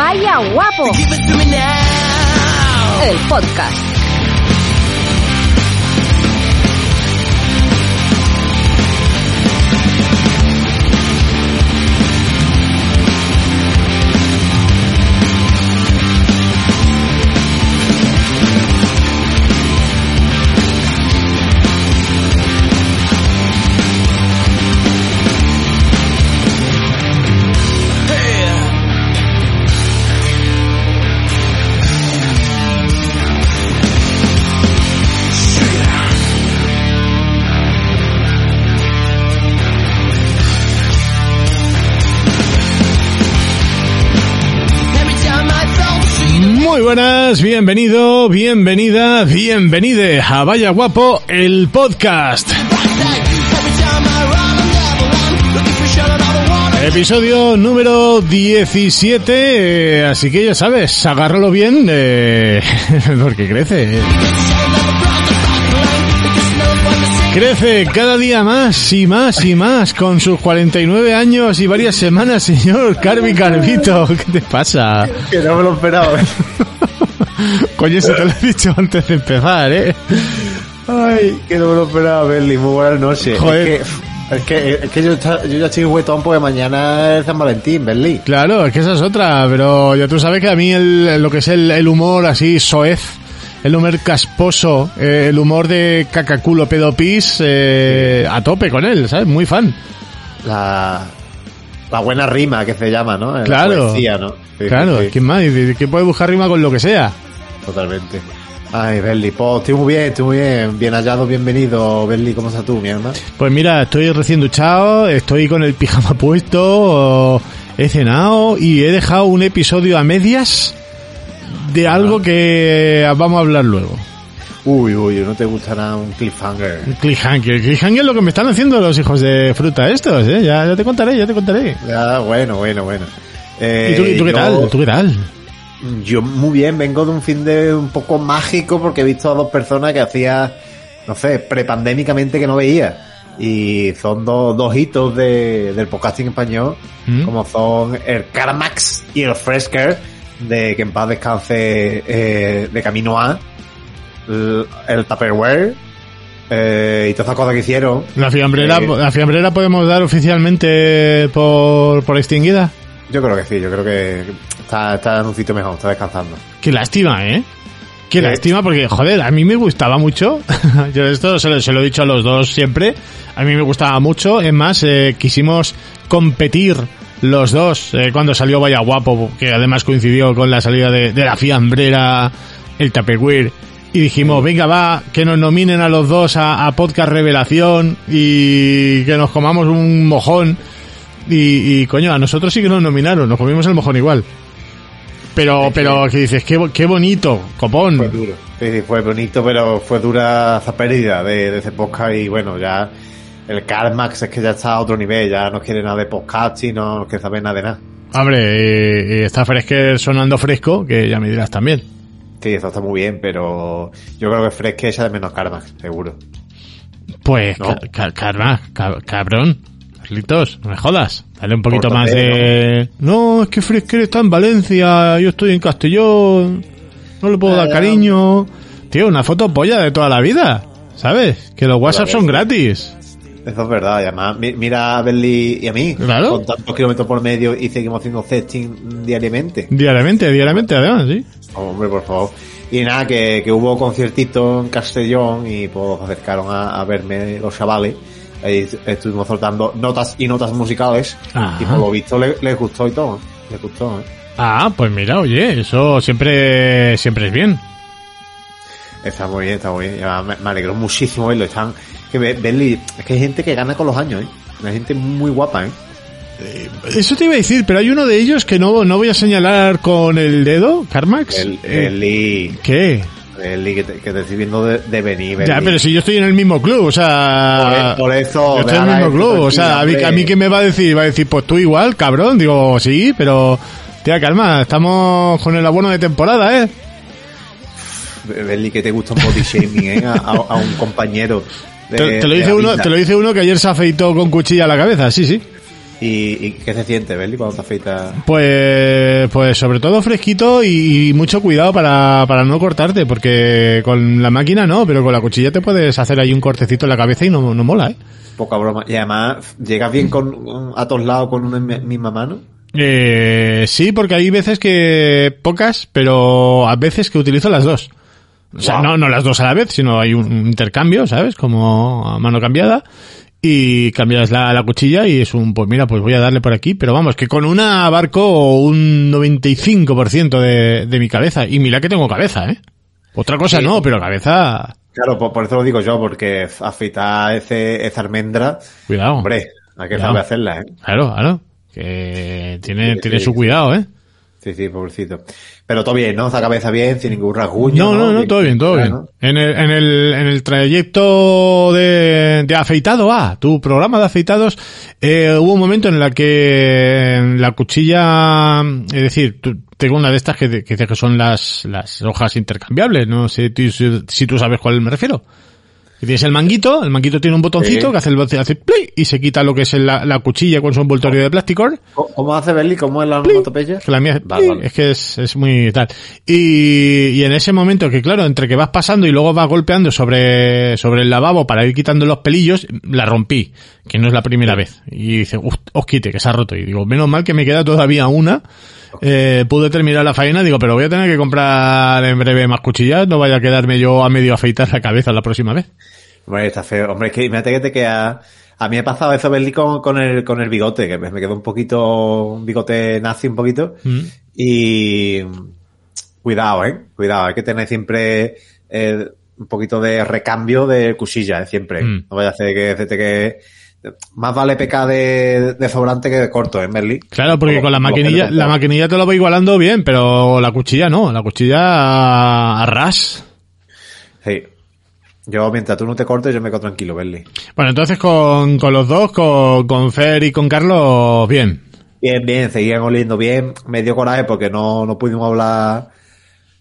Vaya guapo. El podcast. Buenas, bienvenido, bienvenida, bienvenide a Vaya Guapo, el podcast. Episodio número 17, eh, así que ya sabes, agárralo bien, eh, porque crece. Crece cada día más y más y más con sus 49 años y varias semanas, señor Carvi Carvito. ¿Qué te pasa? Que no me lo esperaba. Coño, se te lo he dicho antes de empezar, ¿eh? Ay, que no me lo esperaba, Berli. Muy buenas noches. Joder. Es que, es que, es que yo, está- yo ya estoy huetón porque mañana es San Valentín, Berli. Claro, es que esa es otra, pero ya tú sabes que a mí el, lo que es el, el humor así soez, el humor casposo, eh, el humor de cacaculo pedopis, eh, a tope con él, ¿sabes? Muy fan. La, la buena rima que se llama, ¿no? La Claro. poesía, ¿no? Sí, claro, sí, sí, ¿quién más? ¿Quién puede buscar rima con lo que sea? Totalmente. Ay, Berli, pues estoy muy bien, estoy muy bien. Bien hallado, bienvenido, Berli. ¿Cómo estás tú, mi hermano? Pues mira, estoy recién duchado, estoy con el pijama puesto, he cenado y he dejado un episodio a medias de algo que vamos a hablar luego. Uy, uy, no te gustará un cliffhanger. Cliffhanger, cliffhanger es lo que me están haciendo los hijos de fruta estos, ¿eh? Ya, ya te contaré, ya te contaré. Ya, bueno, bueno, bueno. Eh, ¿Y tú, y tú qué yo- tal? ¿Tú qué tal? Yo muy bien, vengo de un fin de un poco mágico porque he visto a dos personas que hacía, no sé, prepandémicamente que no veía. Y son dos, dos hitos de, del podcasting español, ¿Mm? como son el Carmax y el Fresker, de que en paz descanse eh, de Camino A, el, el Tupperware, eh, y todas esas cosas que hicieron. ¿La fiambrera, Eh, ¿La fiambrera podemos dar oficialmente por, por extinguida? Yo creo que sí, yo creo que está, está en un sitio mejor, está descansando. Qué lástima, ¿eh? Qué lástima porque, joder, a mí me gustaba mucho. Yo esto se lo, se lo he dicho a los dos siempre. A mí me gustaba mucho. Es más, eh, quisimos competir los dos eh, cuando salió Vaya Guapo, que además coincidió con la salida de, de la fiambrera, el Tupperware. Y dijimos, venga, va, que nos nominen a los dos a, a Podcast Revelación y que nos comamos un mojón. Y, y, coño, a nosotros sí que nos nominaron, nos comimos el mojón igual. Pero, pero, que dices, qué, qué bonito, copón. Fue duro. Sí, sí, fue bonito, pero fue dura esa pérdida de, de ese podcast y bueno, ya el Carmax es que ya está a otro nivel, ya no quiere nada de podcast y no quiere saber nada de nada. Hombre, eh, eh, está Fresker sonando fresco, que ya me dirás también. Sí, eso está muy bien, pero yo creo que Fresque echa de menos Carmax, seguro. Pues, No. ca- ca- karma, ca- cabrón. Carlitos, no me jodas. Dale un poquito más de... No, es que Fresker está en Valencia, yo estoy en Castellón, no le puedo dar Ah. cariño. Tío, una foto polla de toda la vida, ¿sabes? Que los WhatsApp son gratis. Eso es verdad, y además mi- mira a Berly y a mí, Claro. con tantos kilómetros por medio y seguimos haciendo sexting diariamente. Diariamente, diariamente, además, sí. Hombre, por favor. Y nada, que, que hubo conciertito en Castellón y pues acercaron a, a verme los chavales. Ahí estuvimos soltando notas y notas musicales. Y por lo visto le- les gustó y todo. Les gustó, ¿eh? Ah, pues mira, oye, eso siempre, siempre es bien. Está muy bien, está muy bien. Me, me alegró muchísimo verlo. Están, Que Be- Bentley, es que hay gente que gana con los años, ¿eh? Hay gente muy guapa, ¿eh? Eso te iba a decir, pero hay uno de ellos que no, no voy a señalar con el dedo, Carmax. El, Eh, el ¿Qué? El Lee que te, que te estoy viendo de, de venir, Ya, pero si yo estoy en el mismo club, o sea... Por, por eso, Yo estoy en el mismo club, o sea, a mí, a que me va a decir, va a decir, pues tú igual, cabrón, digo, sí, pero, tía, calma, estamos con el abono de temporada, eh. Bentley, que te gusta un body shaming, ¿eh? A, un compañero. de- Te, te lo dice uno, te lo dice uno que ayer se afeitó con cuchilla a la cabeza, sí, sí. ¿Y, y qué se siente, Bentley, cuando te afeitas? Pues, pues sobre todo fresquito y, y mucho cuidado para, para no cortarte, porque con la máquina no, pero con la cuchilla te puedes hacer ahí un cortecito en la cabeza y no, no mola, eh. Poca broma. Y además, llegas bien con, a todos lados con una mi- misma mano. Eh, sí, porque hay veces que pocas, pero a veces que utilizo las dos. O sea, Wow. no, no las dos a la vez, sino hay un intercambio, ¿sabes? Como a mano cambiada. Y cambias la, la cuchilla y es un, pues mira, pues voy a darle por aquí. Pero vamos, que con una abarco un 95% de, de mi cabeza. Y mira que tengo cabeza, ¿eh? Otra cosa Sí. no, pero cabeza, Claro, por, por eso lo digo yo, porque afeitar ese, esa almendra, cuidado. hombre, hay que Cuidado. saber hacerla, ¿eh? Claro, claro. Que tiene, Sí, tiene sí, su cuidado, ¿eh? Sí, sí, pobrecito. Pero todo bien, ¿no? Cabeza bien, sin ningún rasguño. No, no, no, todo bien, todo bien. En el, en el, en el trayecto de, de afeitado A, tu programa de afeitados, eh, hubo un momento en la que la cuchilla, es decir, tú- tengo una de estas que, que dice que son las, las hojas intercambiables, no sé si, si tú sabes cuál me refiero. Y tienes el manguito, el manguito tiene un botoncito Sí. que hace el botoncito, hace play y se quita lo que es la, la cuchilla con su envoltorio de plástico. ¿Cómo- ¿Cómo hace Berli? ¿Cómo es la onomatopeya? Que la mía es, Vale, vale. es que es, es muy tal. Y, y en ese momento que claro, entre que vas pasando y luego vas golpeando sobre, sobre el lavabo para ir quitando los pelillos, la rompí, que no es la primera vez. Y dice, "Uf, os quite, que se ha roto. Y digo, menos mal que me queda todavía una. Eh, pude terminar la faena, digo, pero voy a tener que comprar en breve más cuchillas, no vaya a quedarme yo a medio afeitar la cabeza la próxima vez. Hombre, está feo. Hombre, es que imagínate que te queda... A mí me ha pasado eso, Berli, con, con el, con el bigote, que me me quedó un poquito, un bigote nazi un poquito. Mm. Y cuidado, eh. Cuidado, hay que tener siempre eh, un poquito de recambio de cuchilla, eh, siempre. Mm. No vaya a hacer que, que más vale pecar de, de sobrante que de corto, ¿eh, Merli? Claro, porque Por- con la maquinilla, la maquinilla te lo va igualando bien, pero la cuchilla no, la cuchilla a, a ras. Sí. Yo, mientras tú no te cortes, yo me quedo tranquilo, Berli. Bueno, entonces con, con los dos, con, con Fer y con Carlos, bien. Bien, bien, seguían oliendo bien. Me dio coraje porque no, no pudimos hablar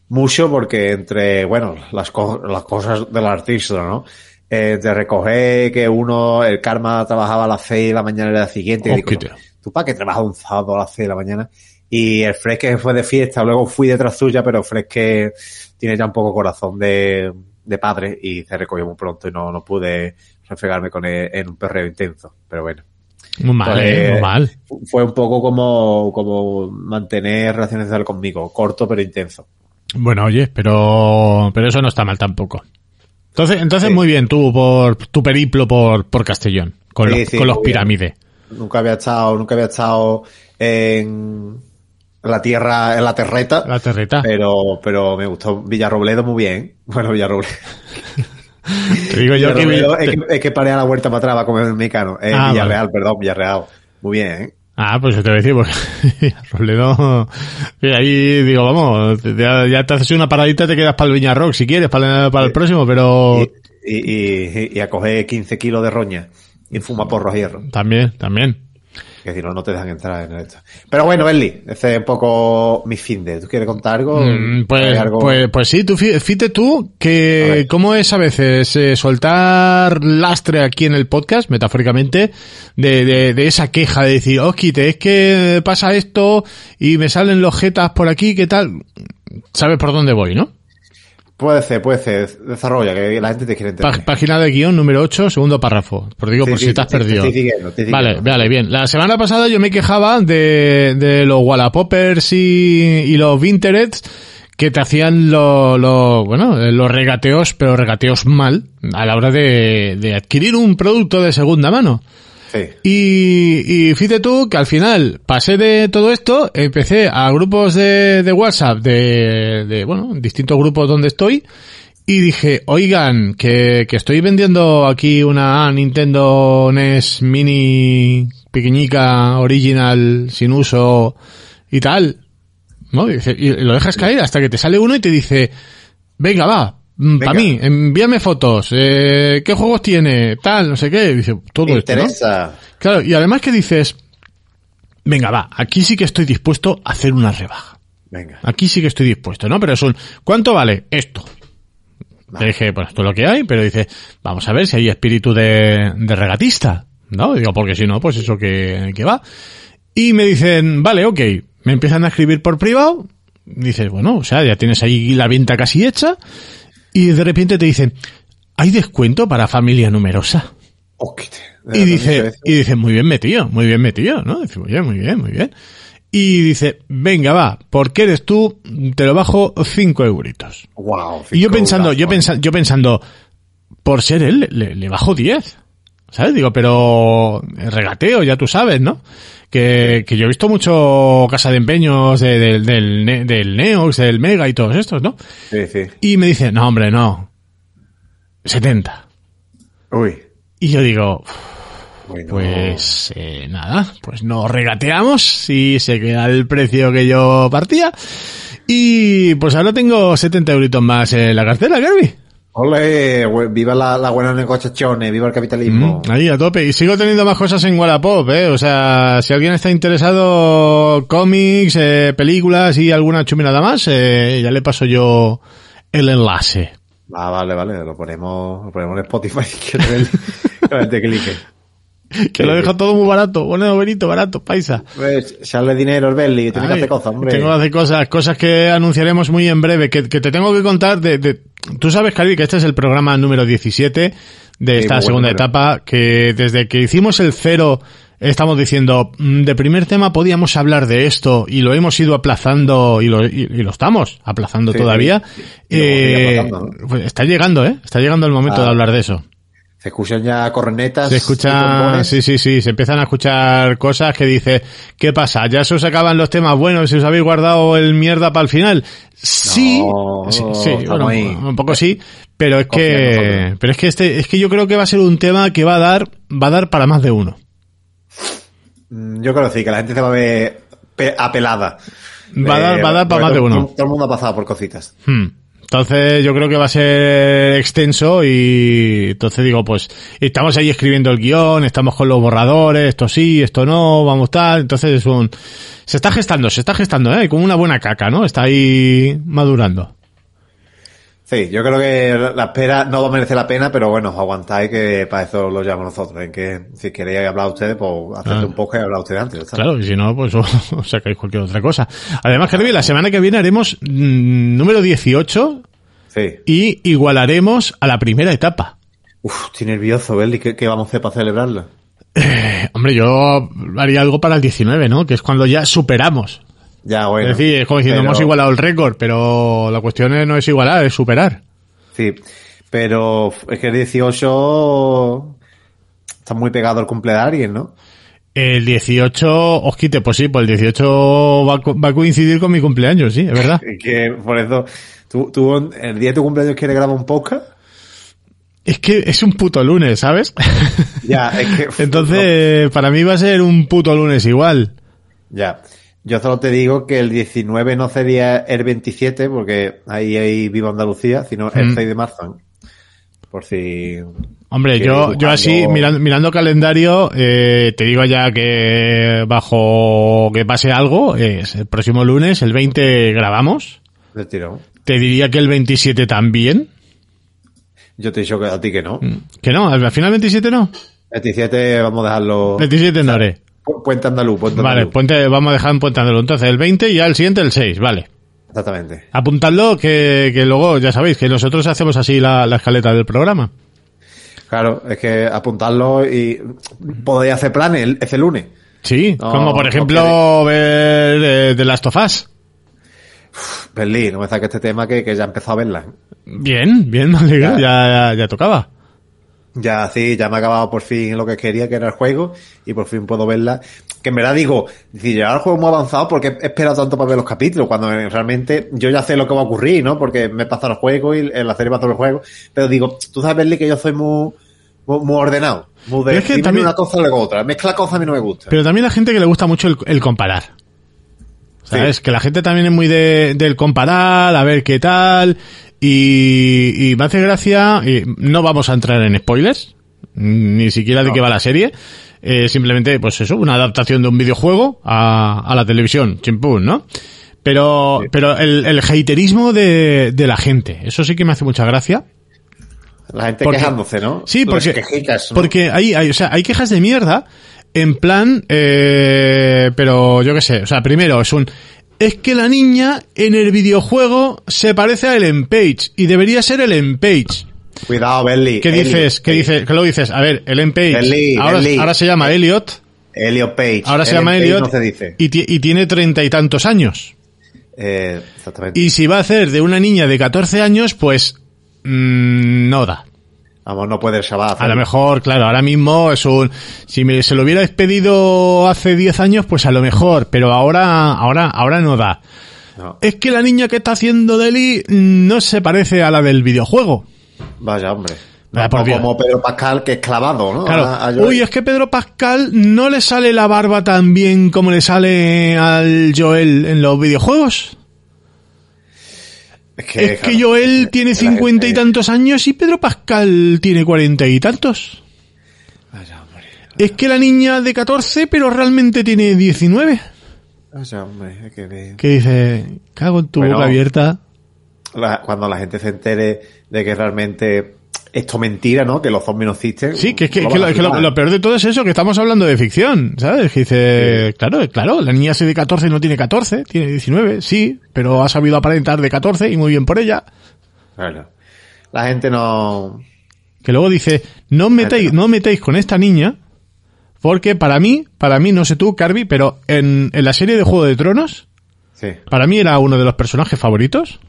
mucho porque entre, bueno, las, co- las cosas del artista, ¿no? Eh, de recoger que uno, el karma trabajaba a las 6 de la mañana del día siguiente. y digo. ¿Tú para qué trabajas un sábado a las 6 de la mañana? Y el Fred que fue de fiesta, luego fui detrás suya, pero Fred que tiene ya un poco corazón de, de padre y se recogió muy pronto y no, no pude refregarme con él en un perreo intenso. Pero bueno. Muy mal, Pues, eh, muy mal. Fue un poco como, como mantener relaciones sexuales conmigo, corto pero intenso. Bueno, oye, pero, pero eso no está mal tampoco. Entonces, entonces Sí. muy bien tú por tu periplo por, por Castellón, con Sí, los, sí, con los pirámides. Nunca había estado, nunca había estado en la tierra, en la terreta, La terreta. pero, pero me gustó Villarrobledo muy bien. Bueno, Villarrobledo. Te digo yo que, Villarrobledo es que, es que paré a la vuelta para atrás para comer el mexicano. Eh, Ah, Villarreal, perdón, Villarreal. Muy bien, ¿eh? Ah, pues yo te voy a decir, porque Robledo, y ahí digo, vamos, ya, ya te haces una paradita y te quedas para el Viña Rock si quieres, para, para el próximo, pero Y, y, y, y a coger 15 kilos de roña y fuma porros hierro. también, también. Que si no, no te dejan entrar en esto. Pero bueno, Berli, ese es un poco mi fin de. ¿Tú quieres contar algo? Mm, Pues, pues, pues sí, tú fí- fíjate tú que cómo es a veces eh, soltar lastre aquí en el podcast, metafóricamente, de, de, de esa queja de decir, oh, quite, es que pasa esto y me salen los jetas por aquí, ¿qué tal? Sabes por dónde voy, ¿no? Puede ser, puede ser. Desarrolla, que la gente te quiere entender. Pá- página de guion número 8, segundo párrafo. Por digo, Sí, por sí, si te has perdido. siguiendo, te Vale, vale, bien. La semana pasada yo me quejaba de, de los Wallapoppers y, y los Vinterets que te hacían los, lo, bueno, eh, los regateos, pero regateos mal, a la hora de, de adquirir un producto de segunda mano. Y, y fíjate tú que al final pasé de todo esto, empecé a grupos de, de WhatsApp, de, de, bueno, distintos grupos donde estoy, Y dije, oigan, que, que estoy vendiendo aquí una Nintendo NES Mini pequeñica, original, sin uso y tal. ¿No? Y lo dejas caer hasta que te sale uno y te dice, venga, va, para Venga. mí, envíame fotos, eh, qué juegos tiene, tal, no sé qué. Dice, todo Me esto, ¿no? interesa. Claro, y además que dices, venga, va, aquí sí que estoy dispuesto a hacer una rebaja. Venga. Aquí sí que estoy dispuesto, ¿no? Pero es un, ¿cuánto vale esto? Le dije, pues esto es lo que hay, pero dice, vamos a ver si hay espíritu de, de regatista, ¿no? Digo, porque si no, pues eso que, que va. Y me dicen, vale, ok. Me empiezan a escribir por privado. Dices, bueno, o sea, ya tienes ahí la venta casi hecha. Y de repente te dicen, ¿hay descuento para familia numerosa? Hostia, ¿de Y dice, y dice, muy bien metido, muy bien metido, ¿no? Dice, oye, muy bien, muy bien. Y dice, venga, va, porque eres tú, te lo bajo cinco euritos. Wow, Y yo pensando, yo pensando, yo pensando, por ser él, le, le bajo 10. ¿Sabes? Digo, pero regateo, ya tú sabes, ¿no? Que, que yo he visto mucho casa de empeños de- del, del, del Neox, del Mega y todos estos, ¿no? Sí, sí. Y me dice, no, hombre, no. 70. Uy. Y yo digo, Bueno, Pues eh, nada, pues nos regateamos y se queda el precio que yo partía. Y pues ahora tengo 70 euritos más en la cartera, Kirby. Ole, viva la, la buena negociaciones, viva el capitalismo. Mm, ahí a tope. Y sigo teniendo más cosas en Wallapop, ¿eh? O sea, si alguien está interesado, cómics, eh, películas y alguna chuminada más, eh, ya le paso yo el enlace. Ah, vale, vale, lo ponemos, lo ponemos en Spotify que el, que clique. Que lo deja todo muy barato. Bueno, Benito, barato, paisa. Pues, echarle dinero el Belly, tiene que hacer cosas, hombre. Tengo que hacer cosas, cosas que anunciaremos muy en breve, que, que te tengo que contar de, de- tú sabes, Cali, que este es el programa número 17 de esta segunda bueno, etapa, que desde que hicimos el cero estamos diciendo, mm, de primer tema podíamos hablar de esto y lo hemos ido aplazando y lo, y, y lo estamos aplazando Sí, todavía. sí, Eh, aplazando, pues está llegando, ¿eh? Está llegando el momento Ah. de hablar de eso. Se escuchan ya cornetas. Se escuchan, sí, sí, sí, se empiezan a escuchar cosas que dice, ¿qué pasa? ¿Ya se os acaban los temas buenos y os habéis guardado el mierda para el final? Sí, No, sí, sí, bueno, un poco sí, pero es que, pero es que este, es que yo creo que va a ser un tema que va a dar, va a dar para más de uno. Mm, Yo creo que sí, que la gente se va a ver pe- apelada. Va a dar- va a dar para más de uno. Todo, todo el mundo ha pasado por cositas. Hmm. Entonces yo creo que va a ser extenso y entonces digo, pues estamos ahí escribiendo el guion, estamos con los borradores, esto sí, esto no, vamos tal, entonces es un... Se está gestando, se está gestando, ¿eh? Como una buena caca, ¿no? Está ahí madurando. Sí, yo creo que la- espera no va a merecer la pena, pero bueno, aguantáis que para eso lo llamamos nosotros. En que si queréis hablar ustedes, pues haced Ah. un poco y hablar ustedes antes. está. Claro, y si no, pues os sacáis cualquier otra cosa. Además, Carmen, la semana que viene haremos mm, número 18 Sí. y igualaremos a la primera etapa. Uf, estoy nervioso, Belly. ¿Qué, qué vamos a hacer para celebrarlo? Eh, hombre, yo haría algo para el 19, ¿no? Que es cuando ya superamos. Ya, bueno. es decir, es como diciendo, pero- hemos igualado el récord, pero la cuestión es- no es igualar, es superar. Sí, pero es que el 18 está muy pegado al cumple de alguien, ¿no? El 18, os quite, pues sí, pues el 18 va, a co- va a coincidir con mi cumpleaños, sí, es verdad. Que por eso, tú, tú el día de tu cumpleaños quieres grabar un podcast. Es que es un puto lunes, ¿sabes? Ya, es que. Entonces, para mí va a ser un puto lunes igual. Ya. Yo solo te digo que el 19 no sería el 27, porque ahí hay Viva Andalucía, sino el Mm. 6 de marzo. Por si. Hombre, yo, yo así, mirando, mirando calendario, eh, te digo ya que bajo que pase algo, es el próximo lunes, el 20 grabamos. del tirón. Te diría que el 27 también. Yo te he dicho que a ti que no. Que no, al final 27 no. 27 vamos a dejarlo. 27 no haré. Pu- Puente andaluz, puente Vale, andaluz. puente, vamos a dejar en Puente Andaluz. Entonces el 20 y ya el siguiente el 6, vale. Exactamente. Apuntadlo que, que luego, ya sabéis, que nosotros hacemos así la, la escaleta del programa. Claro, es que apuntarlo y podéis hacer planes el- ese lunes. Sí, No, como por no ejemplo ver eh, The Last of Us. Berlín, no me saques este tema que, que ya he empezado a verla. Bien, bien, me alegro, Ya. ya, ya, ya tocaba. Ya sí, ya me ha acabado por fin lo que quería, que era el juego, y por fin puedo verla. Que en verdad digo, decir, ya el juego muy avanzado porque he esperado tanto para ver los capítulos, cuando realmente yo ya sé lo que va a ocurrir, ¿no? Porque me he pasado el juego y en la serie todo el juego. Pero digo, tú sabes, Berli, que yo soy muy, muy, muy ordenado. Muy de Pero es que también- una cosa luego otra. Mezcla cosas a mí no me gusta. Pero también la gente que le gusta mucho el, el comparar. ¿Sabes? Sí. Que la gente también es muy de, del comparar, a ver qué tal. Y, y me hace gracia, y no vamos a entrar en spoilers, ni siquiera de No. qué va la serie. Eh, simplemente, pues eso, una adaptación de un videojuego a, a la televisión, chimpún, ¿no? Pero, pero el, el haterismo de, de la gente, eso sí que me hace mucha gracia. La gente Porque- quejándose, ¿no? Sí, porque, quejicas, ¿no? porque hay, hay, o sea, hay quejas de mierda en plan, eh, pero yo qué sé, o sea, primero es un, es que la niña en el videojuego se parece a Ellen Page y debería ser Ellen Page. Cuidado, Berli. ¿Qué dices? ¿Qué dices? ¿Qué lo dices? A ver, Ellen Page. Ellie, ahora, se llama Elliot. Elliot Page. Ahora se Ellen llama Page Elliot. No se dice. Y, y tiene treinta y tantos años. Eh, exactamente. Y si va a hacer de una niña de 14 años, pues, mm, no da. Vamos, no puede el Shabbat. A lo mejor, claro, ahora mismo es un, si me, se lo hubiera despedido hace 10 años, pues a lo mejor, pero ahora, ahora, ahora no da. No, Es que la niña que está haciendo Deli no se parece a la del videojuego. vaya, hombre. Vaya, No por Dios. como Pedro Pascal, que es clavado, ¿no? Claro. A- a Joel. Uy, es que Pedro Pascal no le sale la barba tan bien como le sale al Joel en los videojuegos. Es que, es que claro, Joel tiene cincuenta y tantos años y Pedro Pascal tiene cuarenta y tantos. Vaya, hombre. Es que la niña de 14, pero realmente tiene 19. Vaya, hombre. es que dice, cago en tu Bueno. boca abierta. la- cuando la gente se entere de que realmente esto mentira, ¿no? Que los zombies no existen. Sí, que es que, no que lo, que peor de todo es eso, que estamos hablando de ficción, ¿sabes? Que dice, claro, claro, la niña se de 14 y no tiene 14, tiene 19, sí, pero ha sabido aparentar de 14 y muy bien por ella. Claro. La gente no... Que luego dice, no os metáis, no os metáis con esta niña, porque para mí, para mí, no sé tú, Carby, pero en, en la serie de Juego de Tronos, Sí. para mí era uno de los personajes favoritos.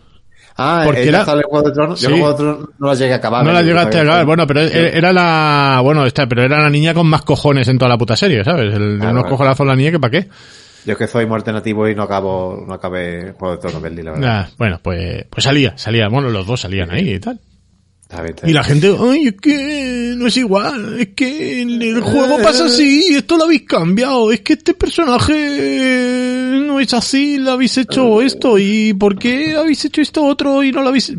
Ah, Porque era- sale Juego de Tronos. Yo Sí. en Juego de Tronos no la llegué a acabar. No la Yo llegaste a acabar, bueno, pero Sí. e- era la, bueno, esta, pero era la niña con más cojones en toda la puta serie, ¿sabes? El, Ah, unos bueno. cojonazos la niña que para qué. Yo es que soy muy alternativo y no acabo, no acabé Juego de Tronos, Berli, la verdad. Ah, bueno, pues, pues salía, salía, bueno, los dos salían ahí y tal. Y la gente, ay, es que no es igual, es que el juego pasa así, esto lo habéis cambiado, es que este personaje no es así, lo habéis hecho esto, y ¿por qué habéis hecho esto otro y no lo habéis...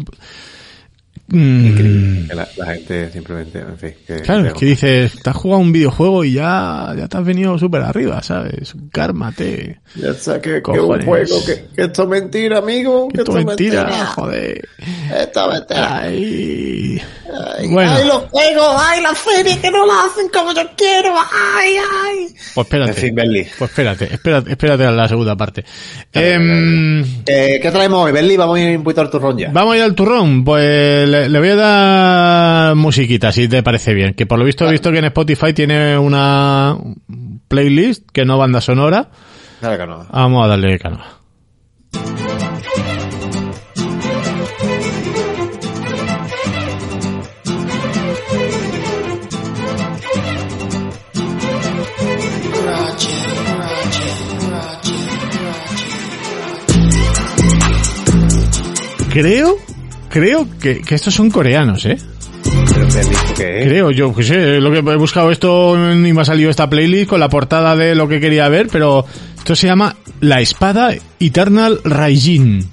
Mm, Que la, la gente simplemente, en fin. Que, claro, es que dices, te has jugado un videojuego y ya, ya te has venido súper arriba, ¿sabes? Cármate. Ya sé que, un juego, que, que esto es mentira, amigo. Que, esto es mentira, joder. Esto es mentira. Ay. Ay, Bueno. ay, los juegos, ay, las series que no la hacen como yo quiero, ay, ay. Pues espérate. En fin, Berli. Pues espérate, espérate, espérate a la segunda parte. Em, Eh, ¿Qué traemos hoy, Berli? Vamos a ir un poquito al turrón ya. Vamos a ir al turrón. Pues le, le voy a dar musiquita, si te parece bien. Que por lo visto he visto que en Spotify tiene una playlist que no banda sonora. Dale, no. Vamos a darle canoa. Creo, creo que, que estos son coreanos, ¿eh? Creo, yo que sé, lo que he buscado esto y me ha salido esta playlist con la portada de lo que quería ver, pero esto se llama La Espada Eternal Raijin.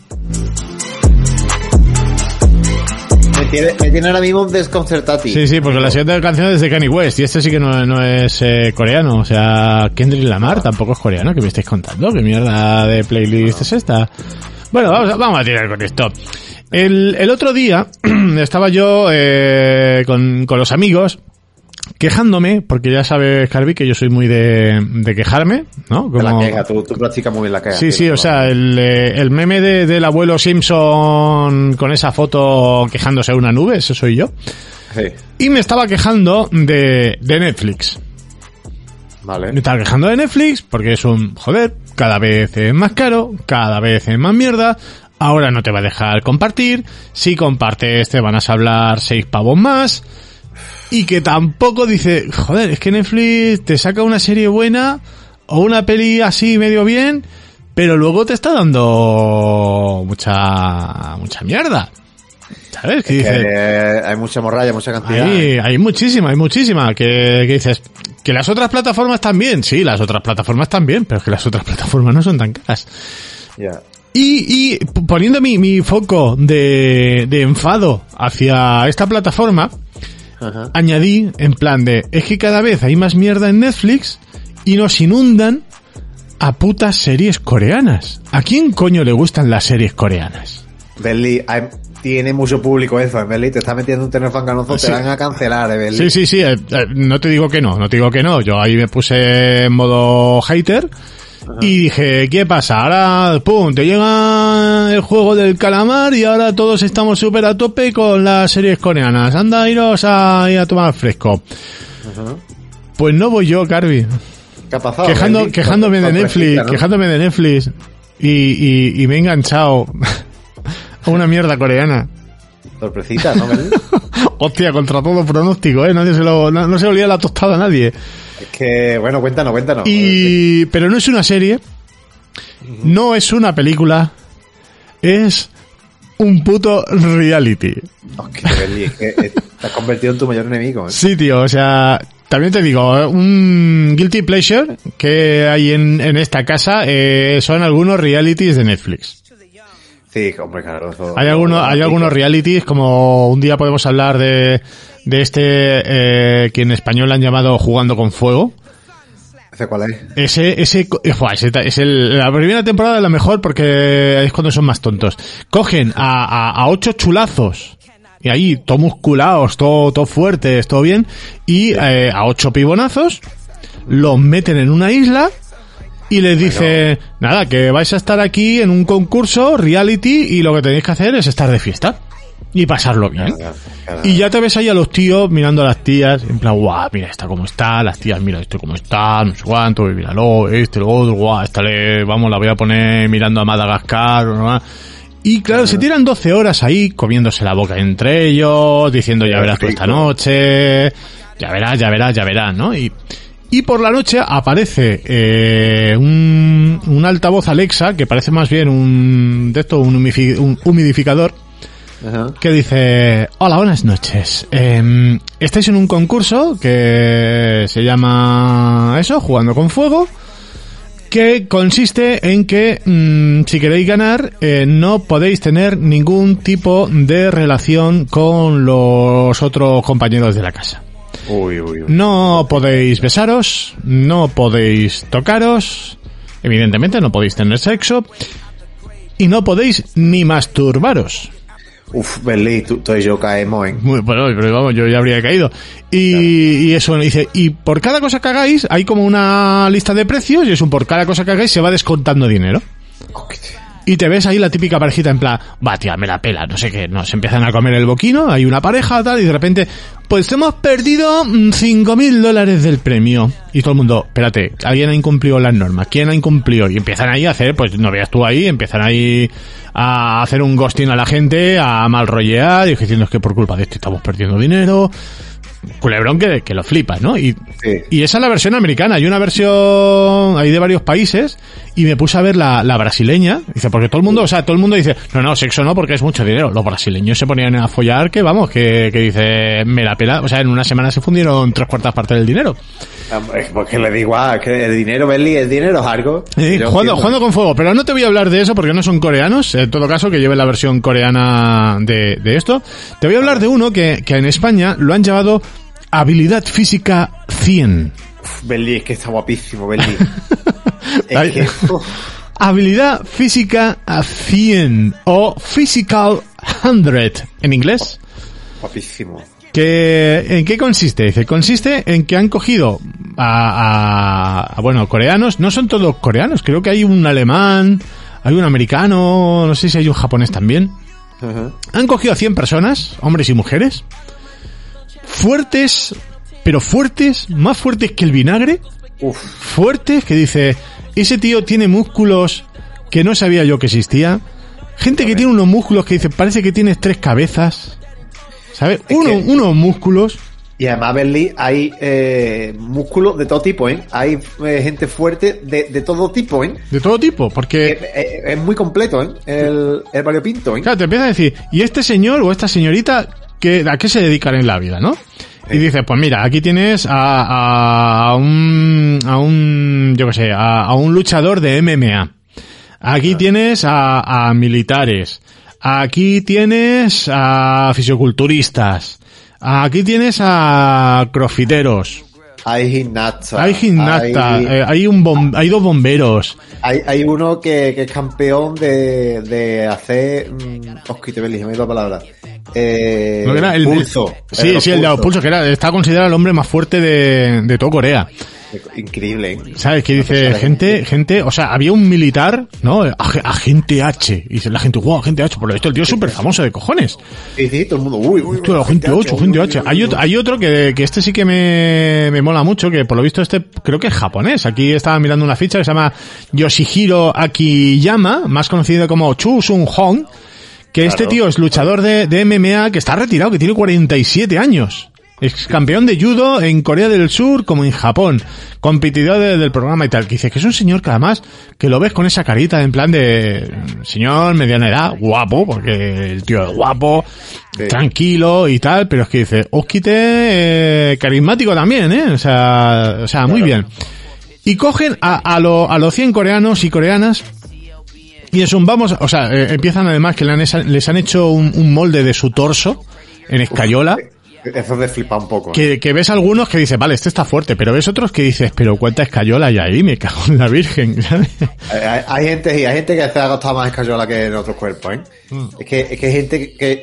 Me tiene, me tiene ahora mismo desconcertati. Sí, sí, porque la siguiente canción es de Kanye West y este sí que no, no es eh, coreano, o sea, Kendrick Lamar tampoco es coreano, que me estáis contando? ¿Qué mierda de playlist es esta? Bueno, vamos a, vamos a tirar con esto. El, el otro día estaba yo eh, con, con los amigos quejándome, porque ya sabes, Carvi, que yo soy muy de, de quejarme, ¿no? De la Como- queja, tú, tú practicas muy bien la queja. Sí, sí, o sea, el, eh, el meme de- del abuelo Simpson con esa foto quejándose de una nube, ese soy yo. Sí, Y me estaba quejando de, de Netflix. Me estaba quejando de Netflix porque es un, joder, cada vez es más caro, cada vez es más mierda, ahora no te va a dejar compartir, si compartes te van a hablar seis pavos más. y que tampoco dice, joder, es que Netflix te saca una serie buena o una peli así medio bien, pero luego te está dando mucha mucha mierda. ¿Sabes? Que dices, eh, hay mucha morralla, mucha cantidad. hay, hay muchísima, hay muchísima que, que dices que las otras plataformas también, sí, las otras plataformas también, pero es que las otras plataformas no son tan caras. Y, poniendo mi, mi foco de, de enfado hacia esta plataforma, Ajá. añadí en plan de, es que cada vez hay más mierda en Netflix y nos inundan a putas series coreanas. ¿A quién coño le gustan las series coreanas? Berli, hay- tiene mucho público eso, ¿eh, Berli? Te está metiendo un tener fanganozo, Sí. te van a cancelar, ¿eh, Berli? Sí, sí, sí, eh, eh, no te digo que no, no te digo que no. Yo ahí me puse en modo hater y dije, ¿qué pasa? Ahora, pum, te llega el juego del calamar y ahora todos estamos súper a tope con las series coreanas. Anda, iros a, ir a tomar fresco. Pues no voy yo, Carby. ¿Qué ha pasado? Quejando, Berli? quejándome de Netflix, ¿no? quejándome de Netflix. Y, y, y me he enganchado una mierda coreana. Sorpresita, ¿no? Hostia, contra todo pronóstico, eh. Nadie se lo, no, no se olía la tostada a nadie. es que, bueno, cuéntanos, cuéntanos. Y, pero no es una serie, no es una película, es un puto reality. Hostia, es que te has convertido en tu mayor enemigo. ¿eh? Sí, tío, o sea, también te digo, eh, un guilty pleasure que hay en, en esta casa eh, son algunos realities de Netflix. Sí, hombre, claro. eso- Hay algunos, hay algunos realities, como un día podemos hablar de, de este, eh, que en español han llamado Jugando con Fuego. ¿Ese cuál es? Ese, ese, eh, es el, la primera temporada es la mejor porque es cuando son más tontos. Cogen a, a, a ocho chulazos y ahí, todo musculados, todo, todo fuertes, todo bien, y eh, a ocho pibonazos los meten en una isla y les dice, nada, que vais a estar aquí en un concurso, reality, y lo que tenéis que hacer es estar de fiesta y pasarlo bien. Claro, claro. Y ya te ves ahí a los tíos mirando a las tías, en plan, guau, mira esta cómo está, las tías, mira esto cómo está, no sé cuánto, míralo, este, lo otro, guau, esta le, vamos, la voy a poner mirando a Madagascar, ¿no? Y claro, se tiran 12 horas ahí comiéndose la boca entre ellos, diciendo ya verás tú esta noche, ya verás, ya verás, ya verás, ¿no? Y, y por la noche aparece eh, un, un altavoz Alexa, que parece más bien un, de esto, un, humidificador, Ajá. que dice, hola, buenas noches. Eh, estáis en un concurso que se llama eso, jugando con fuego, que consiste en que mm, si queréis ganar eh, no podéis tener ningún tipo de relación con los otros compañeros de la casa. Uy, uy, uy. No podéis besaros, no podéis tocaros, evidentemente no podéis tener sexo y no podéis ni masturbaros. Uf, Berli, tú, tú y yo caemos en... Muy- Bueno, pero vamos, yo ya habría caído. Y, y eso dice, y por cada cosa que hagáis, hay como una lista de precios, y eso por cada cosa que hagáis se va descontando dinero. Y te ves ahí la típica parejita en plan, va tía, me la pela, no sé qué, no, se empiezan a comer el boquino, hay una pareja tal, y de repente, pues hemos perdido mm, cinco mil dólares del premio. Y todo el mundo, espérate, alguien ha incumplido las normas, ¿quién ha incumplido? Y empiezan ahí a hacer, pues no veas tú ahí, empiezan ahí a hacer un ghosting a la gente, a mal rollear, y diciendo es que por culpa de esto estamos perdiendo dinero. Culebrón que, que lo flipas, ¿no? Y, Sí. y esa es la versión americana. Hay una versión ahí de varios países y me puse a ver la, la brasileña. Dice, porque todo el mundo, o sea, todo el mundo dice, no, no, sexo no, porque es mucho dinero. Los brasileños se ponían a follar que, vamos, que, que dice, me la pela. O sea, en una semana se fundieron tres cuartas partes del dinero. Porque le digo, ah, que el dinero, dinero es algo. Eh, Yo jugando, jugando con fuego, pero no te voy a hablar de eso porque no son coreanos. En todo caso, que lleve la versión coreana de, de esto. Te voy a hablar de uno que, que en España lo han llamado habilidad física 100. Uf, Berli, es que está guapísimo, es que, Habilidad física a 100 o physical 100 en inglés. guapísimo. Que, ¿En qué consiste? Dice, consiste en que han cogido a, a- a, bueno, coreanos, no son todos coreanos, creo que hay un alemán, hay un americano, no sé si hay un japonés también. Ajá. Han cogido a 100 personas, hombres y mujeres, fuertes, pero fuertes, más fuertes que el vinagre, Uf, fuertes, que dice, ese tío tiene músculos que no sabía yo que existía. Gente que tiene unos músculos que dice, parece que tienes tres cabezas. ¿Sabes? Es Uno, que- Unos músculos. Y además, Berlín, hay eh, músculos de todo tipo, ¿eh? Hay eh, gente fuerte de, de todo tipo, ¿eh? De todo tipo, porque... es- es muy completo, ¿eh? El, el variopinto, ¿eh? Claro, te empieza a decir, ¿y este señor o esta señorita qué, a qué se dedican en la vida, no? Y dices, pues mira, aquí tienes a, a un, a un, yo qué sé, a, a un luchador de MMA. Aquí tienes a, a militares. Aquí tienes a fisioculturistas. Aquí tienes a crofiteros. Hay gimnastas. Hay gimnastas. Hay, eh, hay un bom- hay dos bomberos. hay, hay uno que, que es campeón de, de hacer... Mm, Oscar, te me la palabra. Eh, ¿No era el, pulso. sí, los sí, el de los pulsos, que era, está considerado el hombre más fuerte de, de todo Corea. Increíble, ¿eh? ¿Sabes? Que dice, gente, gente, o sea, había un militar, ¿no? Ag- Agente H. Y dice la gente, wow, agente H. Por lo visto, el tío es súper famoso de cojones. Sí, sí, todo el mundo... Uy, uy, agente 8, uy, agente uy, H. uy, Hay uy, otro, hay otro que, que este sí que me, me mola mucho, que por lo visto este creo que es japonés. Aquí estaba mirando una ficha que se llama Yoshihiro Akiyama, más conocido como Chu Sung Hong, que este tío es luchador de, de MMA que está retirado, que tiene 47 años. Es campeón de judo en Corea del Sur como en Japón. Competidor de- del programa y tal. Que dice que es un señor que además que lo ves con esa carita en plan de señor mediana edad, guapo, porque el tío es guapo, Sí. tranquilo y tal, pero es que dice, Oskite eh, carismático también, ¿eh? O sea, o sea muy bien. Y cogen a, a, lo- a los 100 coreanos y coreanas y es un vamos, o sea, eh, empiezan además que le han les han hecho un, un molde de su torso en escayola. Eso es de flipar un poco. ¿eh? Que, que ves algunos que dices, vale, este está fuerte, pero ves otros que dices, pero cuánta escayola hay ahí, me cago en la virgen, ¿sabes? Hay, hay- gente, sí, hay gente que se ha gastado más escayola que en otros cuerpos, ¿eh? Mm. Es que, es que hay gente que, que-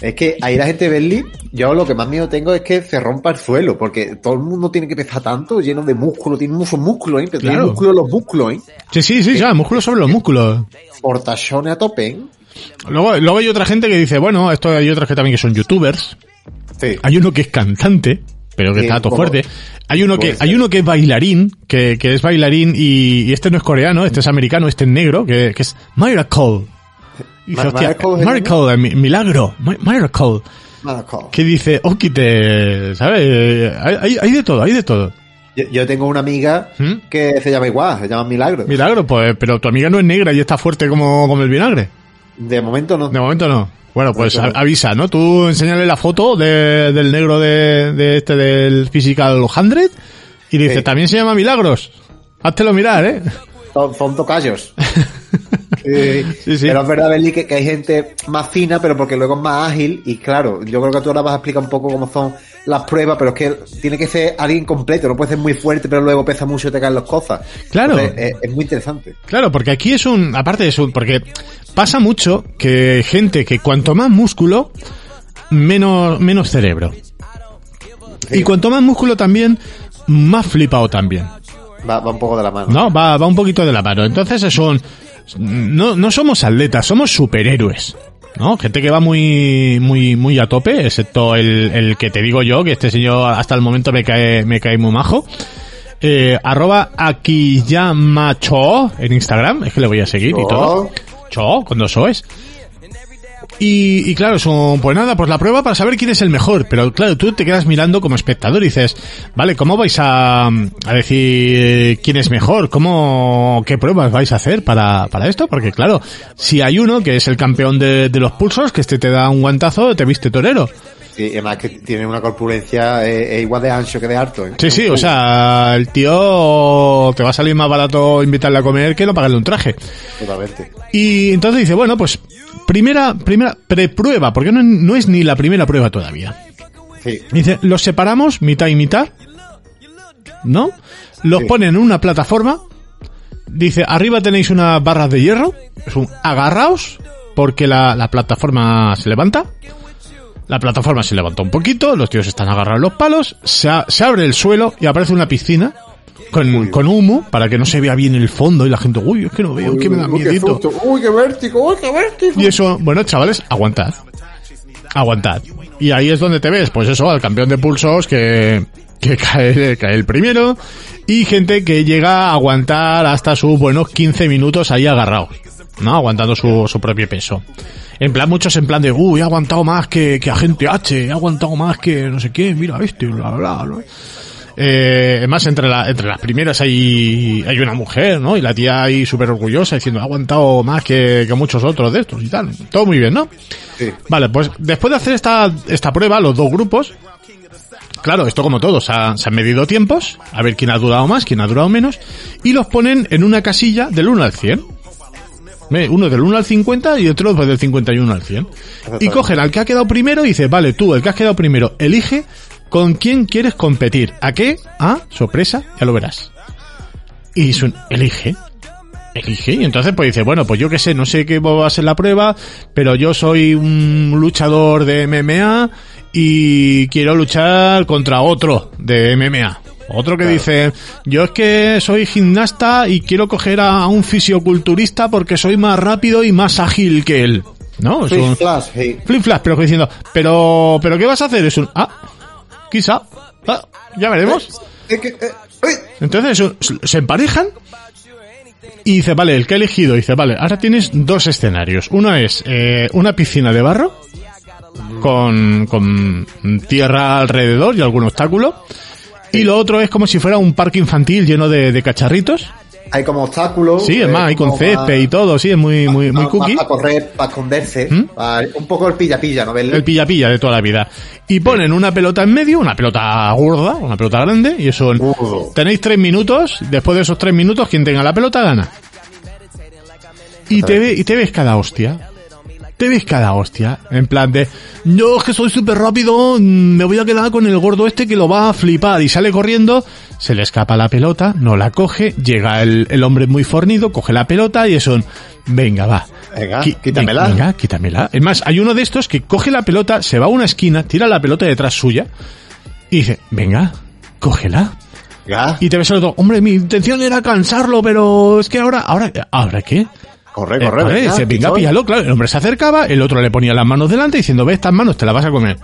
es que ahí la gente de Berlín, yo lo que más miedo tengo es que se rompa el suelo, porque todo el mundo tiene que pesar tanto, lleno de músculo, tiene muchos músculos, ¿eh? Pero tiene Claro. músculos los músculos, ¿eh? Sí, sí, sí, ya, músculos sobre los músculos. Portachones a tope, ¿eh? Luego, luego hay otra gente que dice, bueno, esto hay otros que también que son youtubers. Sí. Hay uno que es cantante, pero que Sí, está todo como- fuerte. Hay uno que, hay uno que es bailarín, que, que es bailarín y, y este no es coreano, este es americano, este es negro, que, que es Miracle. Y dice, Ma- hostia, Miracle mi- milagro, mi- Miracle. Que dice, Okite, ¿sabes? Hay, de todo, hay de todo. Yo, yo tengo una amiga ¿Mm? que se llama igual, se llama Milagro. Milagro, pues, pero tu amiga no es negra y está fuerte como, como el vinagre. De momento no. De momento no. Bueno, pues avisa, ¿no? Tú enséñale la foto de- del negro de, de este del Physical 100 y dice, Sí. también se llama Milagros. Háztelo mirar, ¿eh? Son, son tocayos. Sí, Sí, sí. Pero es verdad, Berli, que, que hay gente más fina, pero porque luego es más ágil. Y claro, yo creo que tú ahora vas a explicar un poco cómo son las pruebas, pero es que tiene que ser alguien completo. No puede ser muy fuerte, pero luego pesa mucho y te caen las cosas. Claro. Entonces, es, es muy interesante. Claro, porque aquí es un, aparte de eso, porque pasa mucho que gente que cuanto más músculo, menos, menos cerebro. Y cuanto más músculo también, más flipado también. Va, va un poco de la mano. No, va, va un poquito de la mano. Entonces es un, no, no somos atletas, somos superhéroes. ¿No? Gente que va muy, muy, muy a tope, excepto el, el que te digo yo, que este señor hasta el momento me cae, me cae muy majo. Eh, arroba Akiyamacho en Instagram, es que le voy a seguir y todo. Cho, con dos O's. Y, y claro, son, pues nada, pues la prueba para saber quién es el mejor. Pero claro, tú te quedas mirando como espectador y dices, vale, ¿cómo vais a, a decir quién es mejor? ¿Cómo, qué pruebas vais a hacer para, para esto? Porque claro, si hay uno que es el campeón de, de los pulsos, que este te da un guantazo, te viste torero. Sí, además que tiene una corpulencia eh, es igual de ancho que de harto. ¿eh? Sí, sí, o sea, el tío te va a salir más barato invitarle a comer que no pagarle un traje. Totalmente. Y entonces dice, bueno, pues primera, primera preprueba, porque no, no es ni la primera prueba todavía. Sí. Dice, los separamos mitad y mitad, ¿no? Los Sí. ponen en una plataforma. Dice, arriba tenéis unas barras de hierro. Es un agarraos, porque la, la plataforma se levanta. La plataforma se levanta un poquito, los tíos están agarrados los palos, se, a- se abre el suelo y aparece una piscina con, con humo para que no se vea bien el fondo y la gente, uy, es que no veo, es que me da Uy, miedito. Uy, qué vértigo, uy, qué vértigo. Y eso, bueno, chavales, aguantad. Aguantad. Y ahí es donde te ves, pues eso, al campeón de pulsos que, que cae, cae el primero. Y gente que llega a aguantar hasta sus buenos 15 minutos ahí agarrados. ¿No? Aguantando su, su propio peso. En plan, muchos en plan de, uy, he aguantado más que, que agente H, he aguantado más que no sé qué, mira este, bla, bla, bla. Eh, además, entre, la, entre las primeras hay, hay una mujer, ¿no? Y la tía ahí súper orgullosa diciendo, ha aguantado más que, que muchos otros de estos y tal. Todo muy bien, ¿no? Sí. Vale, pues después de hacer esta, esta prueba, los dos grupos, claro, esto como todo, se, ha- se han medido tiempos, a ver quién ha durado más, quién ha durado menos, y los ponen en una casilla del 1 al 100. Ve, Uno del 1 al 50 y otro pues, del 51 al 100. Y cogen al que ha quedado primero y dice, vale, tú, el que has quedado primero, elige con quién quieres competir. ¿A qué? A, sorpresa, ya lo verás. Y es un, elige. Elige. Y entonces pues dice, bueno, pues yo qué sé, no sé qué va a ser la prueba, pero yo soy un luchador de MMA y quiero luchar contra otro de MMA. Otro que dice, yo es que soy gimnasta y quiero coger a un fisioculturista porque soy más rápido y más ágil que él. ¿No? Es un- Flash, sí. flip flash, pero diciendo, pero, pero ¿qué vas a hacer? Es un, ah, quizá, ah, ya veremos. Que, eh, uy. Entonces se emparejan y dice, vale, el que ha elegido, dice, vale, ahora tienes dos escenarios. Uno es eh, una piscina de barro con, con tierra alrededor y algún obstáculo. Y lo otro es como si fuera un parque infantil lleno de, de cacharritos. Hay como obstáculos. Sí, es eh, más, hay con césped y todo, sí, es muy, muy, muy cookie. Para correr, para esconderse. ¿Mm? un poco el pilla-pilla, ¿no? El pilla-pilla de toda la vida. Y ponen una pelota en medio, una pelota gorda, una pelota grande, y eso Uh. tenéis tres minutos, después de esos tres minutos, quien tenga la pelota gana. Y te, ve, y te ves cada hostia. Te ves cada hostia. En plan de, yo es que soy súper rápido, mm, me voy a quedar con el gordo este que lo va a flipar. Y sale corriendo, se le escapa la pelota, no la coge, llega el, el hombre muy fornido, coge la pelota y eso, venga, va. Venga, Qui- quítamela. Venga, quítamela. Es más, hay uno de estos que coge la pelota, se va a una esquina, tira la pelota detrás suya y dice, venga, cógela. Ya, Y te ves al otro, hombre, mi intención era cansarlo, pero es que ahora, ahora, ¿ahora qué? Corre, Eh, corre. venga, dice, venga, píllalo, claro. El hombre se acercaba, el otro le ponía las manos delante diciendo, ve estas manos, te las vas a comer.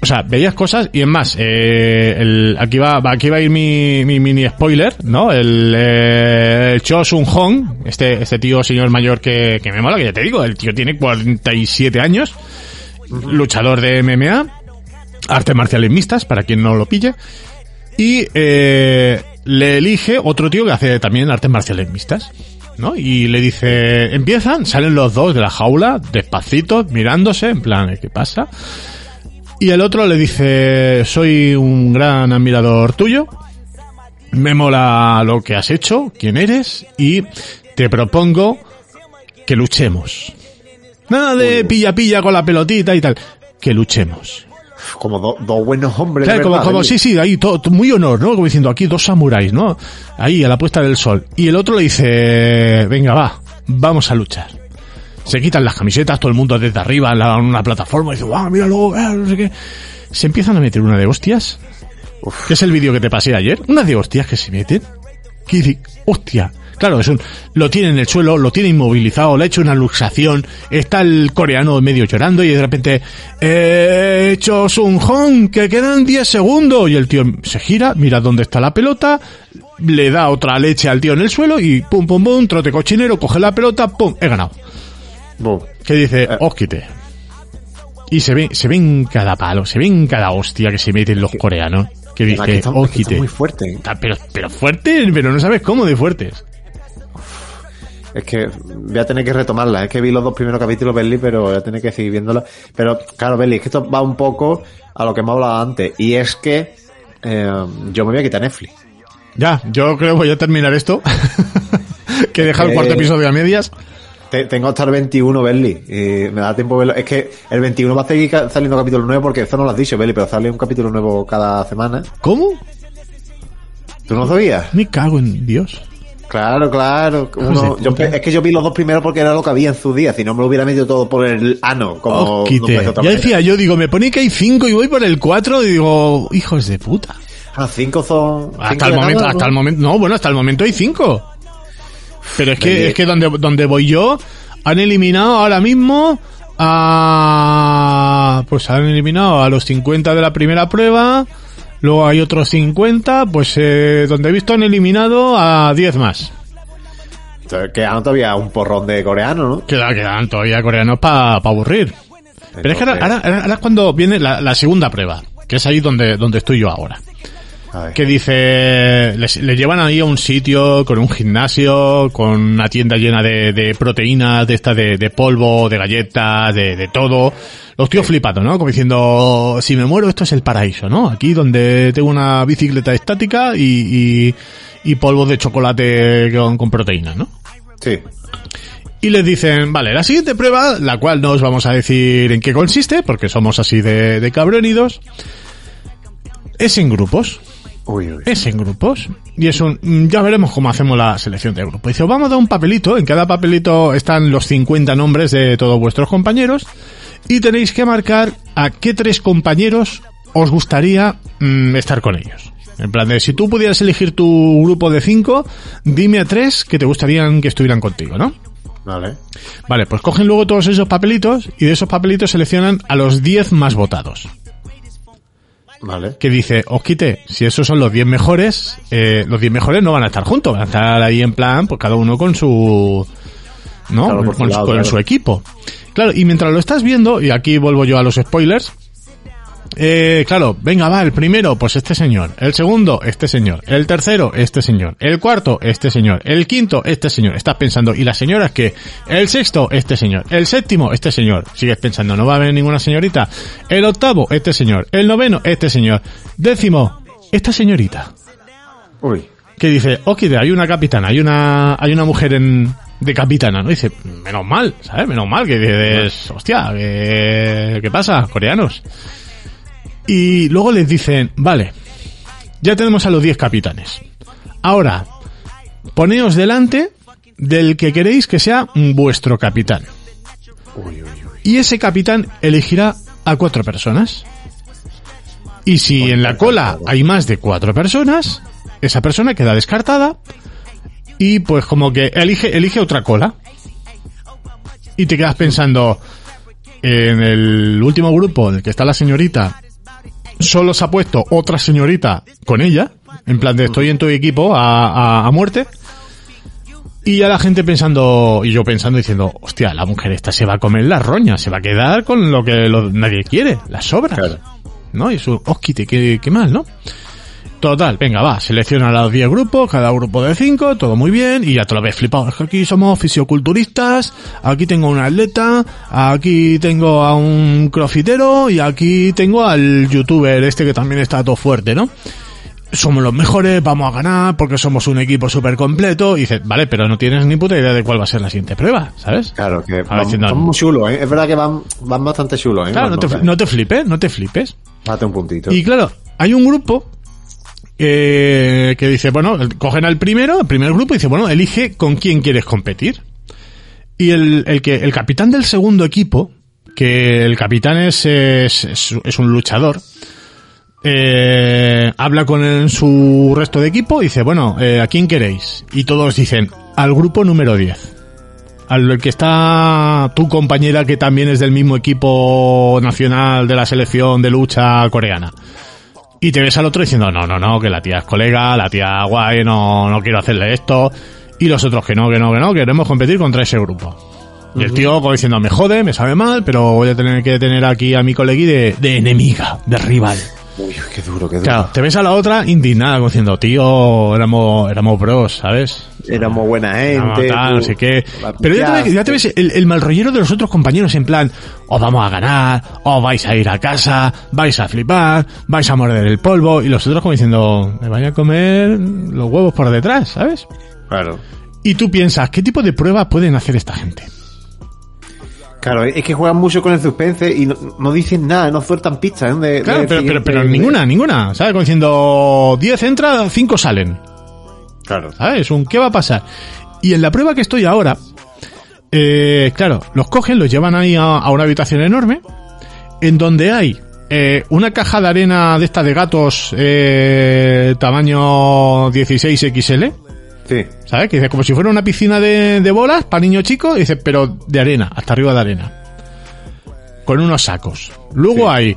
O sea, veías cosas y es más, eh, el, aquí va, va- aquí va a ir mi, mi mini spoiler, ¿no? El, eh, Cho Sun Hong, este, este tío señor mayor que, que me mola, que ya te digo, el tío tiene 47 años, luchador de MMA, artes marciales mixtas, para quien no lo pille, y eh, le elige otro tío que hace también artes marciales mixtas. ¿No? Y le dice, empiezan, salen los dos de la jaula, despacito, mirándose, en plan, ¿qué pasa? Y el otro le dice, soy un gran admirador tuyo, me mola lo que has hecho, quién eres, y te propongo que luchemos. Nada de pilla pilla con la pelotita y tal, que luchemos. Como do- dos buenos hombres. Claro, como, como, sí, sí, ahí, todo, muy honor, ¿no? Como diciendo, aquí dos samuráis, ¿no? Ahí, a la puesta del sol. Y el otro le dice, venga, va, vamos a luchar. Se quitan las camisetas, todo el mundo desde arriba en, la- en una plataforma, y dice, guau, míralo, eh, no sé qué. Se empiezan a meter una de hostias, que es el vídeo que te pasé ayer, una de hostias que se meten, que dice, hostia. Claro, es un, lo tiene en el suelo, lo tiene inmovilizado, le ha hecho una luxación, está el coreano medio llorando y de repente, eh, he hecho Sun Hong, que quedan 10 segundos. Y el tío se gira, mira dónde está la pelota, le da otra leche al tío en el suelo y pum, pum, pum, trote cochinero, coge la pelota, pum, he ganado. Bum. Que dice, os quite. Y se ve, se ven cada palo, se ven cada hostia que se meten los coreanos. Que dice, os quite. muy fuerte. ¿eh? Pero, pero fuertes, pero no sabes cómo de fuertes. Es que voy a tener que retomarla. Es que vi los dos primeros capítulos, Belly, pero voy a tener que seguir viéndola. Pero, claro, Belly, es que esto va un poco a lo que hemos hablado antes. Y es que eh, yo me voy a quitar Netflix. Ya, yo creo que voy a terminar esto. que he dejado el Eh, cuarto episodio a medias. Te- tengo hasta el 21, Belly. Y me da tiempo verlo. Es que el 21 va a seguir saliendo capítulo nuevo porque eso no lo has dicho, Belly, pero sale un capítulo nuevo cada semana. ¿Cómo? ¿Tú no sabías? Me cago en Dios. Claro, claro. Uno- de yo- puta. es que yo vi los dos primeros porque era lo que había en su día. Si no me lo hubiera metido todo por el ano, como Os no ya manera. decía yo, digo, me pone que hay cinco y voy por el cuatro y digo, hijos de puta. Ah, cinco son. Hasta el momento, hasta ¿no? el momento, no, bueno, hasta el momento hay cinco. Pero es que, Oye. es que donde, donde voy yo, han eliminado ahora mismo a, pues han eliminado a los 50 de la primera prueba, luego hay otros 50, pues eh, donde he visto han eliminado a 10 más. quedan todavía un porrón de coreanos, ¿no? Queda, quedan todavía coreanos para aburrir. Pero es que ahora, ahora- ahora es cuando viene la, la segunda prueba, que es ahí donde, donde estoy yo ahora. Que dice, les, le llevan ahí a un sitio con un gimnasio, con una tienda llena de, de proteínas, de esta de, de polvo, de galletas, de, de todo. Los tíos flipando, ¿no? Como diciendo, si me muero esto es el paraíso, ¿no? Aquí donde tengo una bicicleta estática y, y, y polvo de chocolate con, con proteínas, ¿no? Sí. Y les dicen, vale, la siguiente prueba, la cual no os vamos a decir en qué consiste, porque somos así de, de cabronidos, es en grupos. Uy, uy. Es en grupos. Y es un, mm, ya veremos cómo hacemos la selección de grupo. Dice, os vamos a dar un papelito, en cada papelito están los 50 nombres de todos vuestros compañeros, y tenéis que marcar a qué tres compañeros os gustaría mm, estar con ellos. En plan de, si tú pudieras elegir tu grupo de cinco, dime a tres que te gustarían que estuvieran contigo, ¿no? Vale. Vale, pues cogen luego todos esos papelitos y de esos papelitos seleccionan a los 10 más votados. Vale. Que dice, os quite, si esos son los 10 mejores, eh, los 10 mejores no van a estar juntos, van a estar ahí en plan, pues cada uno con su, ¿no? Claro, con, lado, con claro. su equipo. Claro, y mientras lo estás viendo, y aquí vuelvo yo a los spoilers, eh, claro, venga, va, el primero, pues este señor. El segundo, este señor. El tercero, este señor. El cuarto, este señor. El quinto, este señor. Estás pensando, ¿y las señoras qué? El sexto, este señor. El séptimo, este señor. Sigues pensando, no va a haber ninguna señorita. El octavo, este señor. El noveno, este señor. Décimo, esta señorita. Uy. Que dice, ok, hay una capitana, hay una, hay una mujer en, de capitana, ¿no? Dice, menos mal, ¿sabes? Menos mal, que dices, hostia, ¿qué, qué pasa, coreanos? Y luego les dicen, vale, ya tenemos a los 10 capitanes. Ahora, poneos delante del que queréis que sea vuestro capitán. Uy, uy, uy. Y ese capitán elegirá a cuatro personas. Y si en la cola hay más de cuatro personas, esa persona queda descartada y pues como que elige, elige otra cola. Y te quedas pensando, en el último grupo en el que está la señorita, solo se ha puesto otra señorita con ella, en plan de estoy en tu equipo a, a- a muerte. Y ya la gente pensando, y yo pensando diciendo, hostia, la mujer esta se va a comer la roña, se va a quedar con lo que lo- nadie quiere, las sobras. Claro. ¿No? Y eso, osquite, qué, qué mal, ¿no? Total, venga, va, selecciona a los 10 grupos, cada grupo de 5, todo muy bien, y ya te lo ves flipado. Es que aquí somos fisioculturistas, aquí tengo un atleta, aquí tengo a un crofitero, y aquí tengo al youtuber este que también está todo fuerte, ¿no? Somos los mejores, vamos a ganar, porque somos un equipo súper completo, y dices, vale, pero no tienes ni puta idea de cuál va a ser la siguiente prueba, ¿sabes? Claro, que van, diciendo- van muy chulos, ¿eh? Es verdad que van, van bastante chulos, ¿eh? Claro, no te, no te flipes, no te flipes. Date un puntito. Y claro, hay un grupo eh, que dice, bueno, cogen al primero, el primer grupo, y dice, bueno, elige con quién quieres competir. Y el, el que, el capitán del segundo equipo, que el capitán es, es, es- es un luchador, eh, habla con su resto de equipo y dice, bueno, eh, ¿a quién queréis? Y todos dicen, al grupo número 10. Al que está tu compañera que también es del mismo equipo nacional de la selección de lucha coreana. Y te ves al otro diciendo, no, no, no, que la tía es colega, la tía guay, no, no quiero hacerle esto. Y los otros que no, que no, que no, queremos competir contra ese grupo. Y el tío como diciendo, me jode, me sabe mal, pero voy a tener que tener aquí a mi colegui de, de enemiga, de rival. Uy, qué duro, qué duro. Claro, te ves a la otra indignada, como diciendo, tío, éramos, éramos bros, ¿sabes? Éramos buena gente. tal, tú- no sé qué. Pero ya te, ves, ya te pillaste. ves el, el mal rollero de los otros compañeros en plan, os vamos a ganar, os vais a ir a casa, vais a flipar, vais a morder el polvo, y los otros como diciendo, me vaya a comer los huevos por detrás, ¿sabes? Claro. Y tú piensas, ¿qué tipo de pruebas pueden hacer esta gente? Claro, es que juegan mucho con el suspense y no, no dicen nada, no sueltan pistas. ¿eh? De- Claro, de pero, pero, pero ninguna, ninguna, ¿sabes? Como diciendo, 10 entra, 5 salen. Claro. ¿Sabes? Un ¿qué va a pasar? Y en la prueba que estoy ahora, eh, claro, los cogen, los llevan ahí a, a una habitación enorme, en donde hay eh, una caja de arena de esta de gatos eh, tamaño 16XL, Sí. ¿Sabes? Que dice como si fuera una piscina de, de bolas para niños chicos, dice, pero de arena, hasta arriba de arena. Con unos sacos. Luego Sí. hay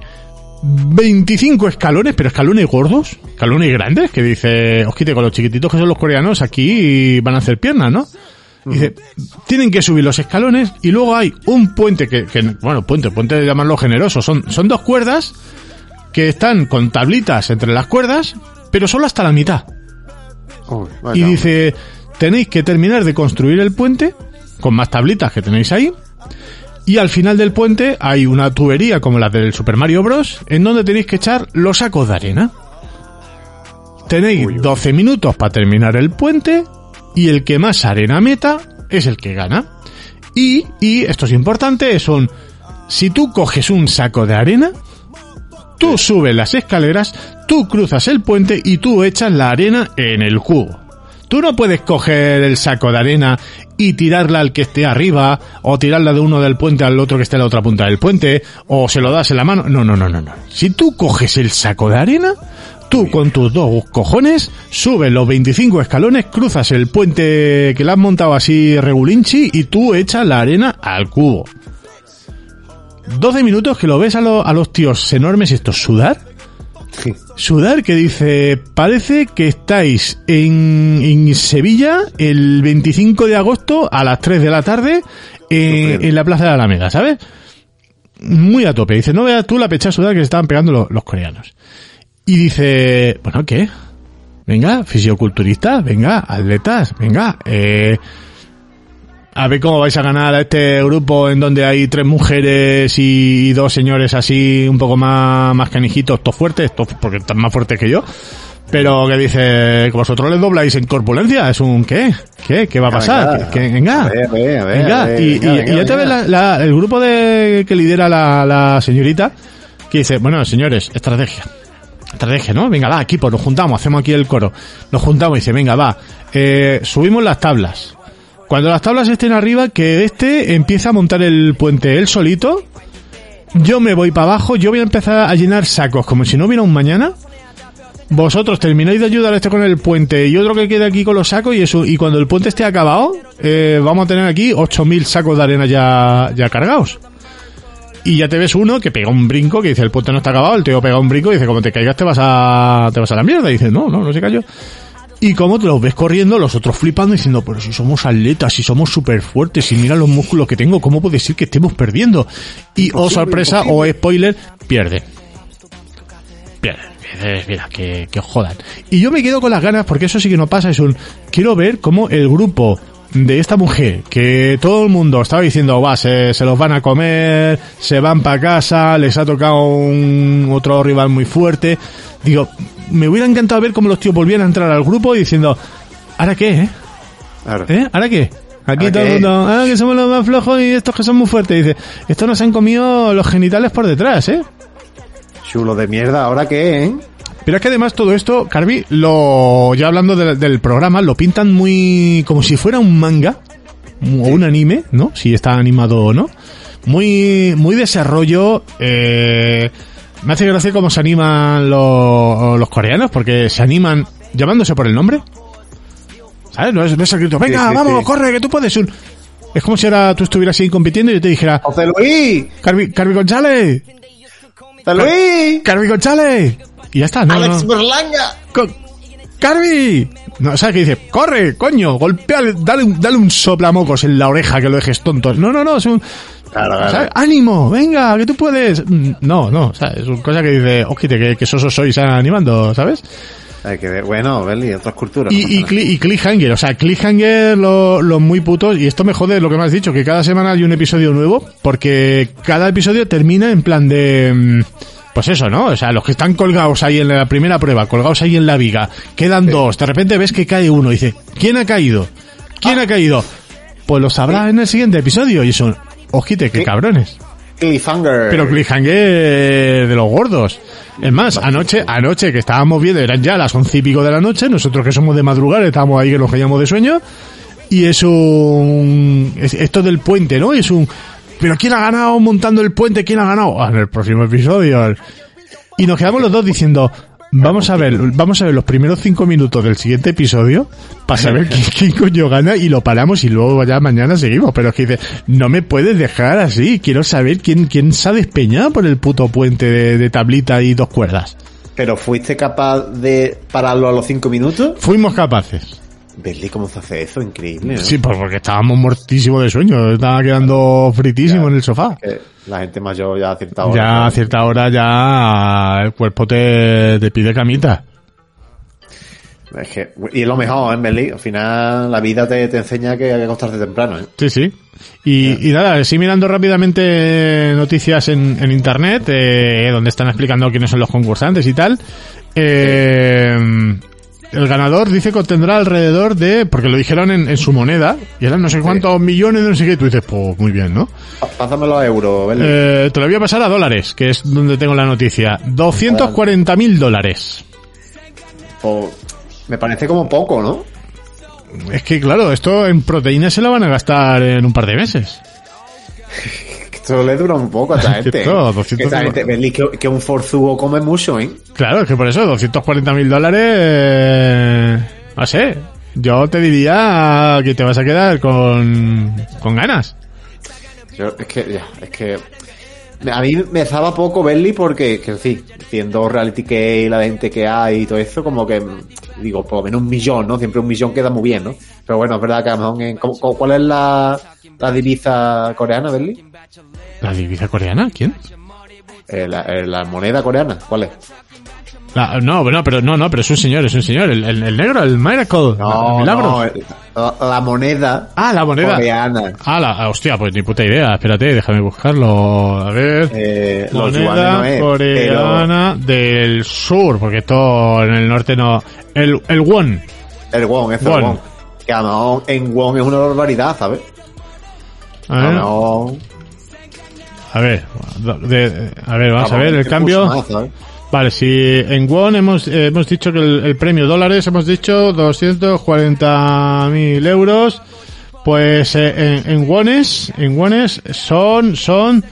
25 escalones, pero escalones gordos, escalones grandes, que dice, os quite con los chiquititos que son los coreanos, aquí van a hacer piernas, ¿no? Dice, tienen que subir los escalones y luego hay un puente que, que- bueno, puente, puente de llamarlo generoso, son, son dos cuerdas que están con tablitas entre las cuerdas, pero solo hasta la mitad. Uy, Y dice, tenéis que terminar de construir el puente con más tablitas que tenéis ahí. Y al final del puente hay una tubería como la del Super Mario Bros. en donde tenéis que echar los sacos de arena. Tenéis 12 minutos para terminar el puente y el que más arena meta es el que gana. Y, y esto es importante, es un... Si tú coges un saco de arena, tú subes las escaleras, tú cruzas el puente y tú echas la arena en el cubo. Tú no puedes coger el saco de arena y tirarla al que esté arriba, o tirarla de uno del puente al otro que esté en la otra punta del puente, o se lo das en la mano. No, no, no, no, no. Si tú coges el saco de arena, tú con tus dos cojones subes los 25 escalones, cruzas el puente que le has montado así regulinchi y tú echas la arena al cubo. 12 minutos que lo ves a, lo- a los tíos enormes estos sudar. Sudar que dice, parece que estáis en, en Sevilla el 25 de agosto a las 3 de la tarde en, en la Plaza de la Alameda, ¿sabes? Muy a tope. Dice, no veas tú la pecha sudar que se estaban pegando los, los coreanos. Y dice, bueno, ¿qué? Venga, fisioculturistas, venga, atletas, venga, eh, a ver cómo vais a ganar a este grupo en donde hay tres mujeres y, dos señores así un poco más, más canijitos, todos fuertes, todos- porque están más fuertes que yo. Pero que dice, que vosotros les dobláis en corpulencia, es un ¿qué? ¿Qué? ¿Qué va a pasar? Venga. ¿Qué- qué- venga. A ver, a ver, a ver, Venga, a ver, y, venga, y- venga, y ya te ves la- la- el grupo de que lidera la, la señorita, que dice, bueno, señores, estrategia. Estrategia, ¿no? Venga, va, equipo, nos juntamos, hacemos aquí el coro. Nos juntamos y dice, venga, va, eh, subimos las tablas. Cuando las tablas estén arriba, que este empieza a montar el puente él solito. Yo me voy para abajo, yo voy a empezar a llenar sacos como si no hubiera un mañana. Vosotros termináis de ayudar a este con el puente y otro que quede aquí con los sacos y eso. Y cuando el puente esté acabado, eh, vamos a tener aquí 8.000 sacos de arena ya, ya cargados. Y ya te ves uno que pega un brinco, que dice el puente no está acabado, el tío pega un brinco y dice como te caigas te vas a, te vas a la mierda. Y dice, no, no, no se cayó. Y como te los ves corriendo, los otros flipando diciendo, pero si somos atletas, si somos súper fuertes, si mira los músculos que tengo, ¿cómo puede ser que estemos perdiendo? Y, oh sorpresa, o spoiler, pierde. Pierde. Mira, que, que jodan. Y yo me quedo con las ganas, porque eso sí que no pasa, es un, quiero ver cómo el grupo de esta mujer, que todo el mundo estaba diciendo, va, se, se los van a comer, se van para casa, les ha tocado un otro rival muy fuerte. Digo, me hubiera encantado ver cómo los tíos volvían a entrar al grupo diciendo, ¿ahora qué, eh? Claro. ¿Eh? ¿Ahora qué? Aquí ¿Ahora todo el mundo, ah, que somos los más flojos y estos que son muy fuertes. Dice, estos nos han comido los genitales por detrás, ¿eh? Chulo de mierda, ¿ahora qué, eh? Pero es que además todo esto, Carby, lo, ya hablando del programa, lo pintan muy, como si fuera un manga, o un anime, ¿no? Si está animado o no. Muy, muy desarrollo, eh, me hace gracia cómo se animan los, los coreanos, porque se animan llamándose por el nombre. ¿Sabes? No es, no es el grito, venga, Sí, sí, vamos, sí. corre, que tú puedes. Un- Es como si ahora tú estuvieras ahí compitiendo y yo te dijera, ¡José Luis! Carby, Carby González, ¡José Luis! Carby González. Y ya está, no, ¡Alex no. Berlanga! Co- ¡Carby! No, ¿sabes qué dice? ¡Corre, coño! Golpeale, dale, dale un soplamocos en la oreja que lo dejes tonto. No, no, no, es un... Claro, claro. ¿sabes? ¡Ánimo! ¡Venga, que tú puedes! Mm, No, no, ¿sabes? Es una cosa que dice, ojite, que, que sosos sois animando, ¿sabes? Hay que ver, bueno, Beli, otras culturas. Y, y, Cli- y Cliffhanger, o sea, Cliffhanger, lo- los muy putos, y esto me jode lo que me has dicho, que cada semana hay un episodio nuevo, porque cada episodio termina en plan de... mm, Pues eso, ¿no? O sea, los que están colgados ahí en la primera prueba, colgados ahí en la viga, quedan dos, de repente ves que cae uno y dice, ¿quién ha caído? ¿Quién ha caído? Pues lo sabrá en el siguiente episodio, y son, ojite, qué ¿Qué? cabrones. Cliffhanger. Pero cliffhanger de los gordos. Es más, anoche, anoche que estábamos viendo, eran ya las once y pico de la noche, nosotros que somos de madrugar, estábamos ahí que nos caíamos de sueño, y es un... es- esto del puente, ¿no? Es un... ¿Pero quién ha ganado montando el puente? ¿Quién ha ganado? Ah, en el próximo episodio. Y nos quedamos los dos diciendo, vamos a ver, vamos a ver los primeros cinco minutos del siguiente episodio para saber quién, quién coño gana y lo paramos y luego ya mañana seguimos. Pero es que dice, no me puedes dejar así, quiero saber quién, quién se ha despeñado por el puto puente de, de tablita y dos cuerdas. ¿Pero fuiste capaz de pararlo a los cinco minutos? Fuimos capaces. Berli, ¿cómo se hace eso? Increíble, ¿no? Sí, pues porque estábamos muertísimos de sueño. Estaba quedando fritísimo en el sofá. La gente mayor ya a cierta hora. Ya a cierta hora ya el cuerpo te, te pide camita. Es que, y es lo mejor, ¿eh, Berli? Al final la vida te, te enseña que hay que acostarte temprano, ¿eh? Sí, sí. Y, y nada, sí mirando rápidamente noticias en, en internet, eh, donde están explicando quiénes son los concursantes y tal. Eh, el ganador dice que obtendrá alrededor de, porque lo dijeron en, en su moneda, y eran no sé cuántos millones, no sé qué, y tú dices, pues muy bien, ¿no? Pásamelo a euros, Berli. Eh, te lo voy a pasar a dólares, que es donde tengo la noticia. 240 mil dólares. Me parece como poco, ¿no? Es que claro, esto en proteínas se la van a gastar en un par de meses. Esto le dura un poco a esta gente. Esto, ¿eh? 200 Que esta gente, Berli, que, que un forzudo come mucho, ¿eh? Claro, es que por eso, 240 mil dólares, eh, no sé, yo te diría que te vas a quedar con, con ganas. Yo, es que, ya, es que... A mí me zaba poco Berli porque, que sí, viendo reality que y la gente que hay y todo eso, como que, digo, por lo menos un millón, ¿no? Siempre un millón queda muy bien, ¿no? Pero bueno, es verdad que a lo mejor en- ¿cómo- cómo- ¿Cuál es la, la divisa coreana, Berli? ¿La divisa coreana? ¿Quién? Eh, la, eh, la moneda coreana, ¿cuál es? La- no, no, pero no, no, pero es un señor, es un señor, el, el- el negro, el Miracle, el milagro. no, eh, la, la moneda ah, la moneda. coreana. Ah, la, hostia, pues ni puta idea, espérate, déjame buscarlo, a ver. Eh, moneda no es, coreana del sur, porque esto en el norte no. El, el won. el won, es el Won. Que en won es una barbaridad, ¿sabes? A ver, a ver, de- a ver, vamos a lo ver el cambio. ¿sabes? Vale, si en won hemos, eh, hemos dicho que el, el premio dólares hemos dicho 240.000 euros, pues eh, en, en wones, en wones son, son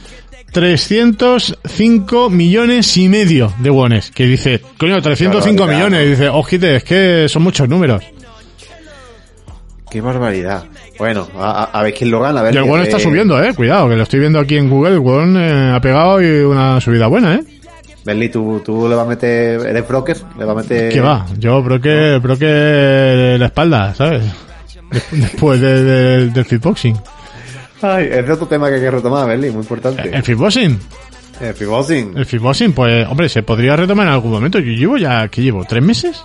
305 millones y medio de wones. Que dice, coño, 305 barbaridad, millones. Y dice, ojite, es que son muchos números. Qué barbaridad. Bueno, a, ver quién lo gana. A ver Y el won está eh, subiendo, eh. Cuidado, que lo estoy viendo aquí en Google. El won eh, ha pegado y una subida buena, eh. Berli, ¿tú, tú le vas a meter, eres broker, le vas a meter... ¿Qué va? Yo creo que la espalda, ¿sabes? Des- Después de- de- del fitboxing. Ay, es otro tema que hay que retomar, Berli, muy importante. ¿El fitboxing? El fitboxing. El fitboxing, pues, hombre, se podría retomar en algún momento. Yo llevo ya, ¿qué llevo? ¿Tres meses?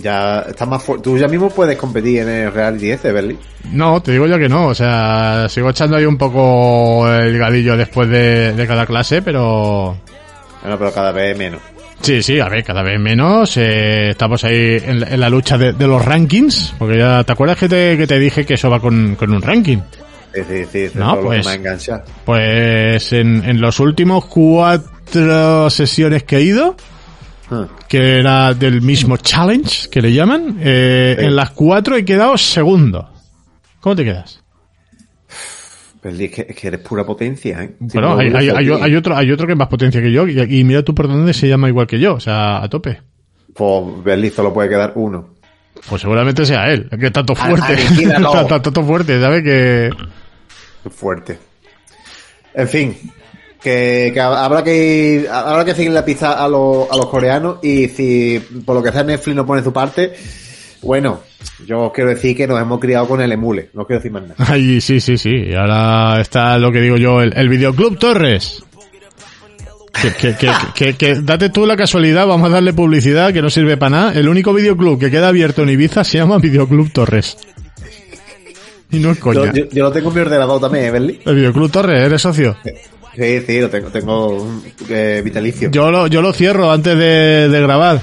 Ya estás más fuerte. Tú ya mismo puedes competir en el reality ese, Berli. No, te digo ya que no. O sea, sigo echando ahí un poco el gadillo después de, de cada clase, pero... Bueno, pero cada vez menos. Sí, sí, a ver, cada vez menos. eh, estamos ahí en, la- en la lucha de, de los rankings. Porque ya, ¿te acuerdas que te, que te dije que eso va con, con un ranking? Sí, sí, sí. No, pues-. Pues en, en los últimos cuatro sesiones que he ido, Ah, que era del mismo challenge que le llaman, eh, Sí. en las cuatro he quedado segundo. ¿Cómo te quedas? Berli, es que, es que eres pura potencia, ¿eh? Bueno, hay, otro, hay otro que es más potencia que yo y, y mira tú por dónde se llama igual que yo, o sea, a tope. Pues Berli solo puede quedar uno. Pues seguramente sea él, el que está todo A- fuerte. todo fuerte, ¿sabes? Que... Fuerte. En fin, que, que habrá que ir- habrá que seguir la pista a, los a los coreanos y si por lo que sea Netflix no pone su parte, bueno, yo os quiero decir que nos hemos criado con el emule, no quiero decir más nada. Ay, sí, sí, sí. Y ahora está lo que digo yo, el, el Videoclub Torres. Que, que, que, que- date tú la casualidad, vamos a darle publicidad que no sirve para nada. El único videoclub que queda abierto en Ibiza se llama Videoclub Torres. Y no es Yo, coña. yo- yo lo tengo en mi ordenador también, ¿eh, Berli? El Videoclub Torres, ¿eres socio? Sí, sí, lo tengo, tengo eh, vitalicio. Yo lo, yo lo cierro antes de, de grabar.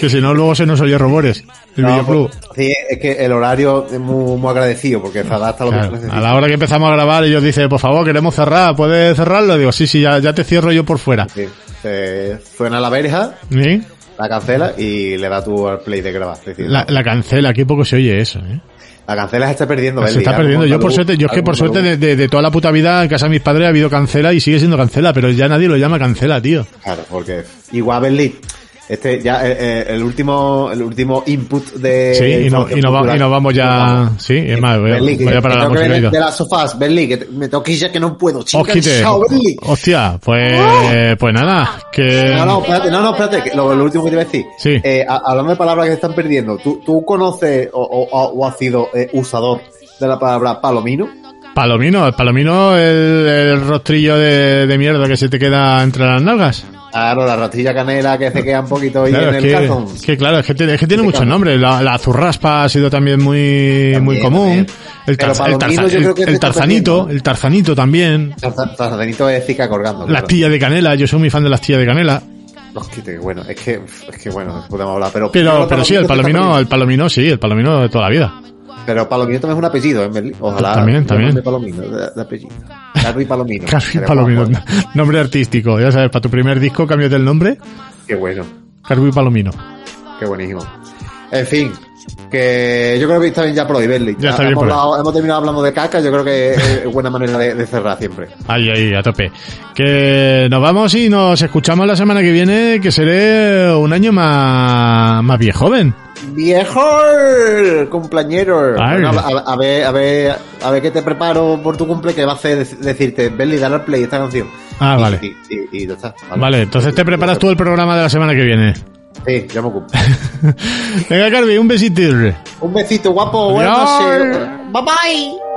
Que si no, luego se nos oye rumores. El No, pues, sí, es que el horario es muy, muy agradecido porque se adapta a lo Claro, que a necesita. la hora que empezamos a grabar, ellos dicen, por favor, queremos cerrar, ¿puedes cerrarlo? Digo, sí, sí, ya, ya te cierro yo por fuera. Sí, se suena la verja, ¿Sí? la cancela y le da tú al play de grabar. Decir, La, la cancela, qué poco se oye eso, ¿eh? La cancela se está perdiendo, Se Berli, está perdiendo. Yo por suerte, yo es que por suerte de, de- de toda la puta vida en casa de mis padres ha habido cancela y sigue siendo cancela, pero ya nadie lo llama cancela, tío. Claro, porque igual Berli, Este ya eh, eh, el último el último input de Sí, y, no, y, nos va- y nos vamos ya. Sí, es más, voy voy a parar la música. de las sofás, Berli, que te- me tengo que ir ya que no puedo, chica, Ojite. chao. Hostia, pues, pues nada, que. No, no, espérate, no, no, espérate, que lo, lo último que te iba a decir. Sí. Eh, a- hablando de palabras que se están perdiendo, ¿tú, tú conoces o, o- o has sido eh, usador de la palabra palomino? Palomino, el palomino, el, el rostrillo de, de mierda que se te queda entre las nalgas. Claro, la rastilla canela que se queda un poquito ahí Claro, en el que, calzón. que claro, es que tiene, es que tiene muchos nombres. La, la zurraspa ha sido también muy, También, muy común. también. El, tarza- el, tarza- el- el tarzanito, el tarzanito también. Tarzanito es cica colgando. La astilla de canela, yo soy muy fan de la astilla de canela. Hostia, bueno, es que, es que bueno, podemos hablar, pero... Pero, pero sí, el palomino, el palomino sí, el palomino de toda la vida. Pero Palomino también es un apellido, ¿eh? Ojalá. También, también. Palomino, de, de apellido. Carlos Palomino. Palomino, nombre artístico. Ya sabes, para tu primer disco cámbiate el nombre, Qué bueno, Carby Palomino. qué buenísimo. En fin, que yo creo que está bien ya por hoy, Berli. Ya está hemos, bien por hoy. hablado- hemos terminado hablando de caca, yo creo que es buena manera de, de cerrar siempre. Ahí, ahí, a tope. Que nos vamos y nos escuchamos la semana que viene, que seré un año más, más viejo joven. ¡Viejo! ¡Cumpleañero! Bueno, a, a ver, a ver, a ver qué te preparo por tu cumple, que va a hacer dec- decirte, Berli, dale al play esta canción. Ah, Y- vale. Y, y- y ya está. Vale, entonces te preparas tú el programa de la semana que viene. Sí, ya me ocupo. Venga, Carby, un besito. Un besito, guapo. Buenas noches. Bye bye.